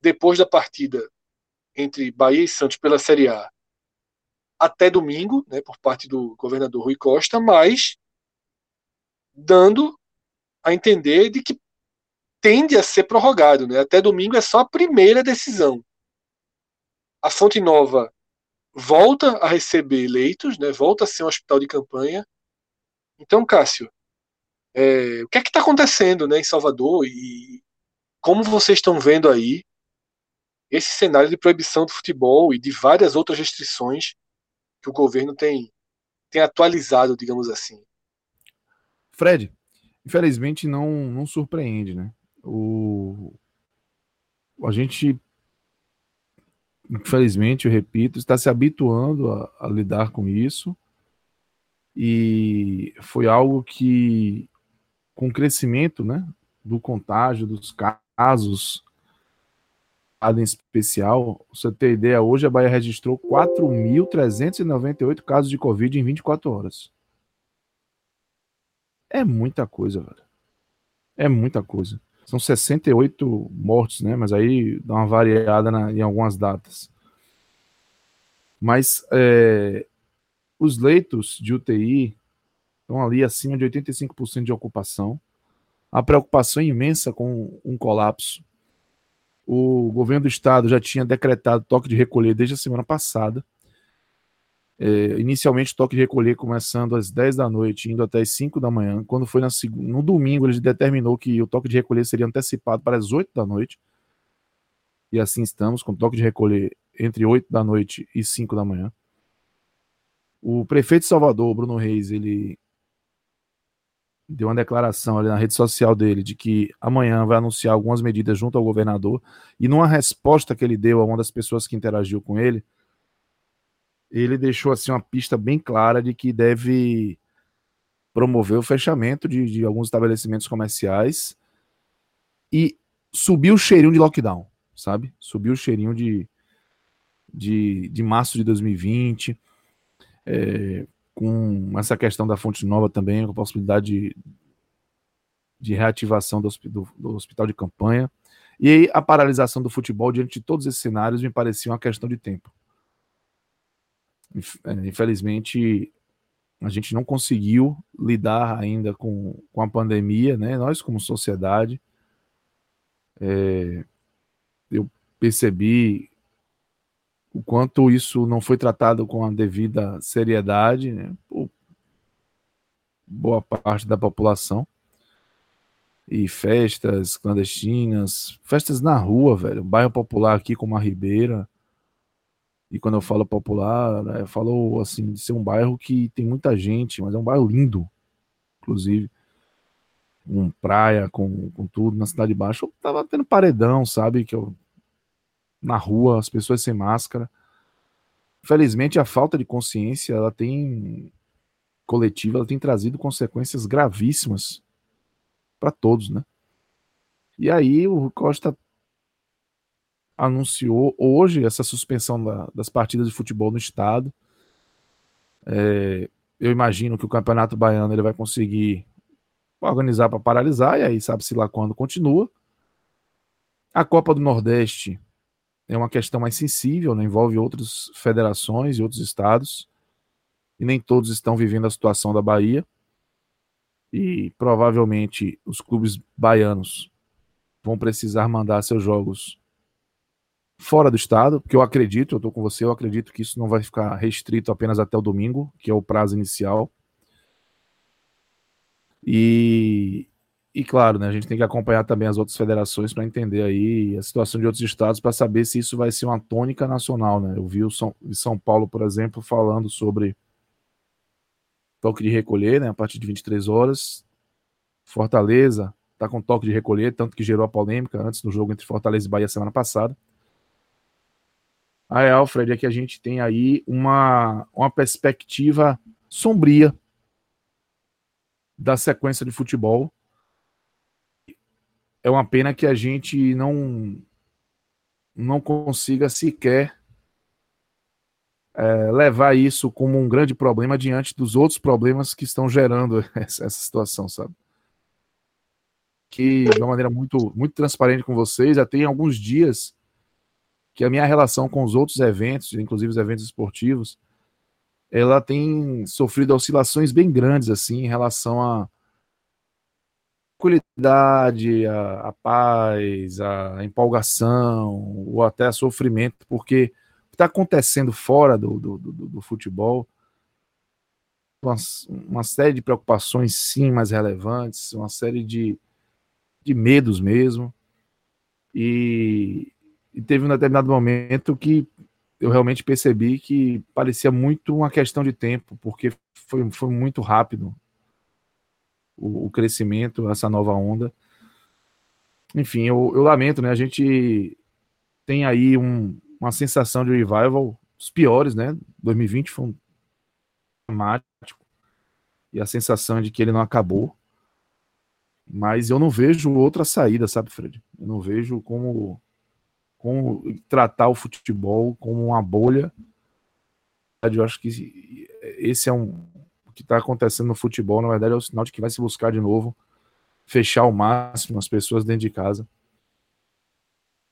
depois da partida entre Bahia e Santos pela Série A até domingo, né, por parte do governador Rui Costa, mas dando a entender de que tende a ser prorrogado, né? Até domingo é só a primeira decisão. A Fonte Nova volta a receber leitos, né? Volta a ser um hospital de campanha. Então, Cássio, é, o que é que está acontecendo, né, em Salvador e como vocês estão vendo aí esse cenário de proibição do futebol e de várias outras restrições que o governo tem tem atualizado, digamos assim. Fred, infelizmente não, não surpreende, né? O, a gente, infelizmente, eu repito, está se habituando a, a lidar com isso e foi algo que, com o crescimento, né, do contágio, dos casos, em especial, você ter ideia, hoje a Bahia registrou 4.398 casos de Covid em 24 horas. É muita coisa, velho. É muita coisa. São 68 mortes, né? Mas aí dá uma variada na- em algumas datas. Mas é, os leitos de UTI estão ali acima de 85% de ocupação. A preocupação é imensa com um colapso. O governo do estado já tinha decretado toque de recolher desde a semana passada. É, inicialmente, toque de recolher começando às 10 da noite, indo até as 5 da manhã. Quando foi na seg- no domingo, ele determinou que o toque de recolher seria antecipado para as 8 da noite. E assim estamos, com toque de recolher entre 8 da noite e 5 da manhã. O prefeito de Salvador, Bruno Reis, ele deu uma declaração ali na rede social dele de que amanhã vai anunciar algumas medidas junto ao governador. E numa resposta que ele deu a uma das pessoas que interagiu com ele, ele deixou assim uma pista bem clara de que deve promover o fechamento de, de alguns estabelecimentos comerciais e subiu o cheirinho de lockdown, sabe? Subiu o cheirinho de, de, de março de 2020, é, com essa questão da fonte nova também, com a possibilidade de, de reativação do, do- do hospital de campanha. E aí a paralisação do futebol diante de todos esses cenários me parecia uma questão de tempo. É, Infelizmente, a gente não conseguiu lidar ainda com, com a pandemia, né? Nós, como sociedade, é, eu percebi o quanto isso não foi tratado com a devida seriedade, né? Por boa parte da população. E festas clandestinas, festas na rua, velho. Bairro popular aqui, como a Ribeira. E quando eu falo popular, né, eu falo assim, de ser um bairro que tem muita gente, mas é um bairro lindo, inclusive. Com praia, com, com tudo, na Cidade Baixa. Eu tava tendo paredão, sabe? Que eu, na rua, as pessoas sem máscara. Infelizmente, a falta de consciência, ela tem coletiva, ela tem trazido consequências gravíssimas para todos, né? E aí o Costa anunciou hoje essa suspensão da- das partidas de futebol no estado. É, eu imagino que o Campeonato Baiano ele vai conseguir organizar para paralisar, e aí sabe-se lá quando continua. A Copa do Nordeste é uma questão mais sensível, né? envolve outras federações e outros estados, e nem todos estão vivendo a situação da Bahia. E provavelmente os clubes baianos vão precisar mandar seus jogos fora do estado, porque eu acredito, eu estou com você, eu acredito que isso não vai ficar restrito apenas até o domingo, que é o prazo inicial. E, e claro, né, a gente tem que acompanhar também as outras federações para entender aí a situação de outros estados para saber se isso vai ser uma tônica nacional, né? Eu vi o São, São Paulo, por exemplo, falando sobre toque de recolher, né, a partir de 23 horas. Fortaleza está com toque de recolher, tanto que gerou a polêmica antes do jogo entre Fortaleza e Bahia semana passada. A real, Fred, é que a gente tem aí uma, uma perspectiva sombria da sequência de futebol é uma pena que a gente não não consiga sequer é, levar isso como um grande problema diante dos outros problemas que estão gerando essa, essa situação, sabe? Que de uma maneira muito, muito transparente com vocês, já tem alguns dias que a minha relação com os outros eventos, inclusive os eventos esportivos, ela tem sofrido oscilações bem grandes assim em relação a tranquilidade, a, a, paz, a empolgação, ou até sofrimento, porque o que está acontecendo fora do, do, do, do futebol, uma, uma, série de preocupações, sim, mais relevantes, uma série de, de medos mesmo. E, e teve um determinado momento que eu realmente percebi que parecia muito uma questão de tempo, porque foi, foi muito rápido o, o crescimento, essa nova onda. Enfim, eu, eu, lamento, né? A gente tem aí um, uma sensação de revival, os piores, né? 2020 foi um dramático e a sensação de que ele não acabou. Mas eu não vejo outra saída, sabe, Fred? Eu não vejo como, como tratar o futebol como uma bolha. Eu acho que esse é um, o que está acontecendo no futebol, na verdade, é o sinal de que vai se buscar de novo fechar ao máximo as pessoas dentro de casa.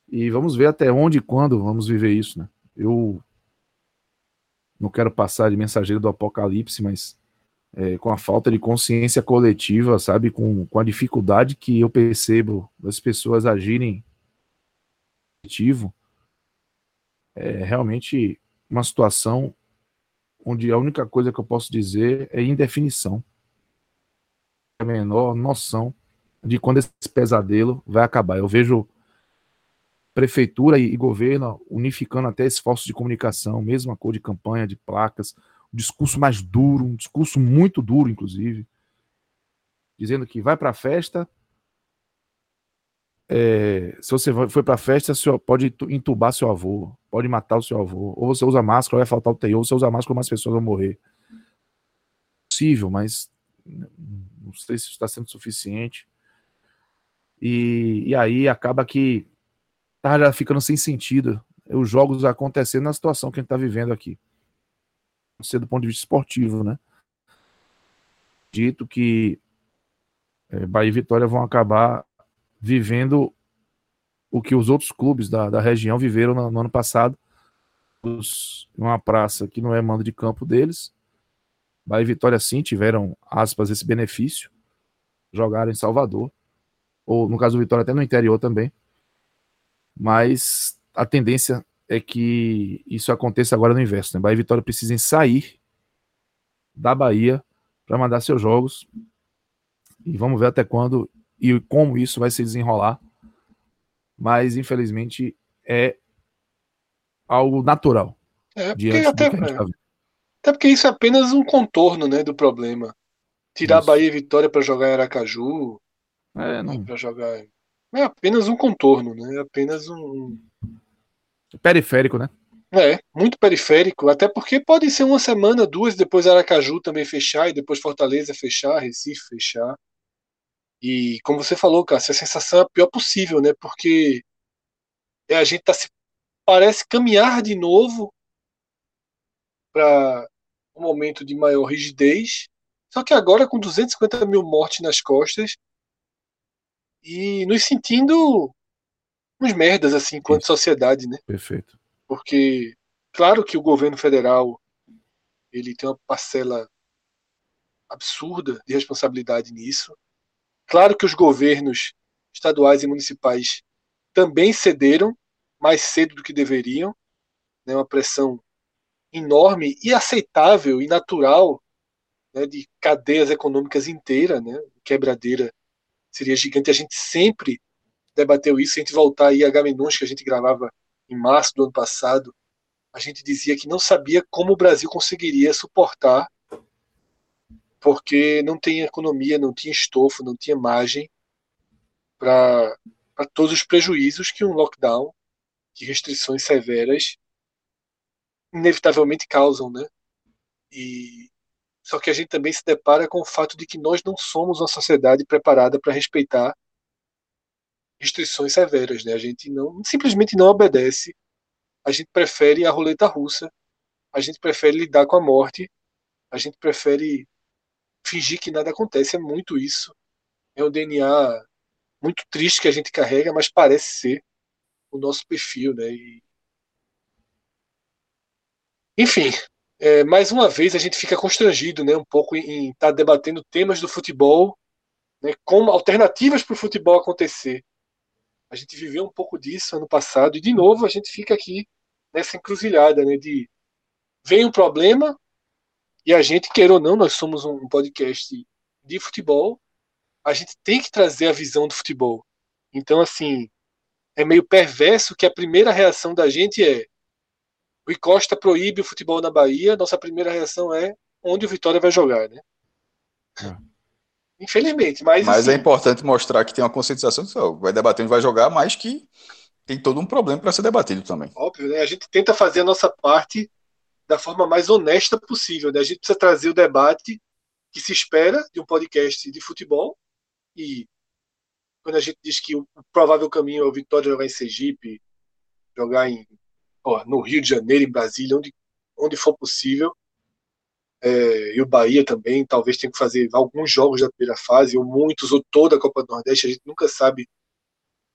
E vamos ver até onde e quando vamos viver isso, né? Eu não quero passar de mensageiro do apocalipse, mas é, com a falta de consciência coletiva, sabe? Com, com a dificuldade que eu percebo das pessoas agirem coletivo, é realmente uma situação onde a única coisa que eu posso dizer é indefinição. A menor noção de quando esse pesadelo vai acabar. Eu vejo prefeitura e, governo unificando até esforços de comunicação, mesma cor de campanha, de placas, um discurso mais duro, um discurso muito duro, inclusive, dizendo que vai para a festa, é, se você foi para festa, pode entubar seu avô, pode matar o seu avô. Ou você usa máscara, vai faltar o TI, ou você usa máscara, mais pessoas vão morrer. Possível, mas não sei se está sendo suficiente. E, e aí acaba que tá já ficando sem sentido os jogos acontecendo na situação que a gente está vivendo aqui. Ser do ponto de vista esportivo, né? Dito que é, Bahia e Vitória vão acabar vivendo o que os outros clubes da, da região viveram no, no ano passado, os, uma praça que não é mando de campo deles. Bahia e Vitória sim tiveram, aspas, esse benefício, jogaram em Salvador, ou no caso do Vitória até no interior também, mas a tendência é que isso aconteça agora no inverso. Né? Bahia e Vitória precisem sair da Bahia para mandar seus jogos e vamos ver até quando e como isso vai se desenrolar. Mas, infelizmente, é algo natural. É, porque até, tá até porque isso é apenas um contorno né, do problema. Tirar isso. Bahia e Vitória para jogar em Aracaju. É, não... para jogar. É apenas um contorno, né? É apenas um. Periférico, né? É, muito periférico, até porque pode ser uma semana, duas, depois Aracaju também fechar, e depois Fortaleza fechar, Recife fechar. E como você falou, cara, a sensação é a pior possível, né? Porque é, a gente tá se parece caminhar de novo para um momento de maior rigidez, só que agora com 250 mil mortes nas costas e nos sentindo uns merdas assim enquanto sociedade, né? Perfeito. Porque claro que o governo federal ele tem uma parcela absurda de responsabilidade nisso. Claro que os governos estaduais e municipais também cederam mais cedo do que deveriam, né, uma pressão enorme e aceitável e natural né, de cadeias econômicas inteiras, né, quebradeira seria gigante. A gente sempre debateu isso. Se a gente voltar aí a Gamenons, que a gente gravava em março do ano passado, a gente dizia que não sabia como o Brasil conseguiria suportar, porque não tem economia, não tinha estofo, não tinha margem para todos os prejuízos que um lockdown, que restrições severas, inevitavelmente causam, né? E só que a gente também se depara com o fato de que nós não somos uma sociedade preparada para respeitar restrições severas, né? A gente não simplesmente não obedece. A gente prefere a roleta russa. A gente prefere lidar com a morte. A gente prefere fingir que nada acontece. É muito isso. É um DNA muito triste que a gente carrega, mas parece ser o nosso perfil, né? E... Enfim, é, mais uma vez a gente fica constrangido, né? Um pouco em estar tá debatendo temas do futebol, né? Como alternativas para o futebol acontecer. A gente viveu um pouco disso ano passado e de novo a gente fica aqui nessa encruzilhada, né? De vem um problema e a gente queira ou não, nós somos um podcast de futebol, a gente tem que trazer a visão do futebol. Então assim é meio perverso que a primeira reação da gente é o Costa proíbe o futebol na Bahia, nossa primeira reação é onde o Vitória vai jogar, né? É. Infelizmente, mas. Mas é assim, é importante mostrar que tem uma conscientização que vai debater onde vai jogar, mas que tem todo um problema para ser debatido também. Óbvio, né? A gente tenta fazer a nossa parte da forma mais honesta possível. Né? A gente precisa trazer o debate que se espera de um podcast de futebol e quando a gente diz que o provável caminho é o Vitória jogar em Sergipe, jogar em, ó, no Rio de Janeiro, em Brasília, onde, onde for possível, é, e o Bahia também, talvez tenha que fazer alguns jogos da primeira fase, ou muitos, ou toda a Copa do Nordeste, a gente nunca sabe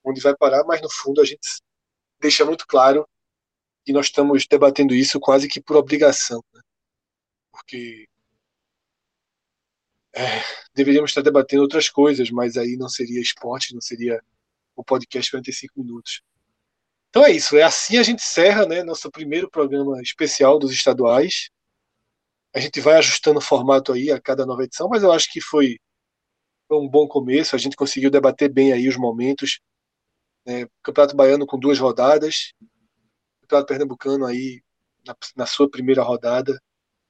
onde vai parar, mas no fundo a gente deixa muito claro que nós estamos debatendo isso quase que por obrigação, né? porque é, deveríamos estar debatendo outras coisas, mas aí não seria esporte, não seria o podcast 45 minutos. Então é isso, é assim a gente encerra né, nosso primeiro programa especial dos estaduais. A gente vai ajustando o formato aí a cada nova edição, mas eu acho que foi, foi um bom começo. A gente conseguiu debater bem aí os momentos. Né? Campeonato Baiano com duas rodadas, Campeonato Pernambucano aí na, na sua primeira rodada.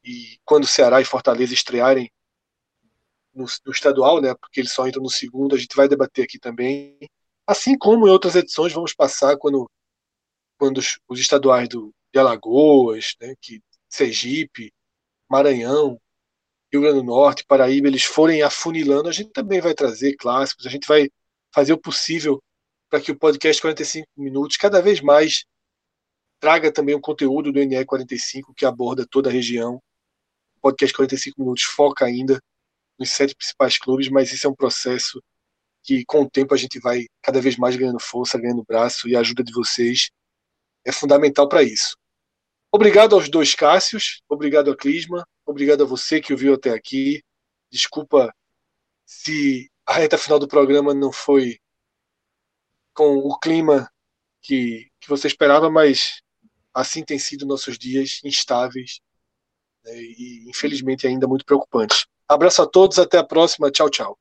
E quando Ceará e Fortaleza estrearem no, no, estadual, né, porque eles só entram no segundo, a gente vai debater aqui também. Assim como em outras edições vamos passar quando, quando os, os estaduais do, de Alagoas, né, que Sergipe, Maranhão, Rio Grande do Norte, Paraíba, eles forem afunilando, a gente também vai trazer clássicos, a gente vai fazer o possível para que o podcast 45 minutos cada vez mais traga também um conteúdo do NE 45 que aborda toda a região. O podcast 45 minutos foca ainda nos sete principais clubes, mas isso é um processo que com o tempo a gente vai cada vez mais ganhando força, ganhando braço e a ajuda de vocês é fundamental para isso. Obrigado aos dois Cássios, obrigado a Clisma, obrigado a você que ouviu até aqui. Desculpa se a reta final do programa não foi com o clima que, que você esperava, mas assim tem sido nossos dias instáveis né, e infelizmente ainda muito preocupantes. Abraço a todos, até a próxima, tchau, tchau.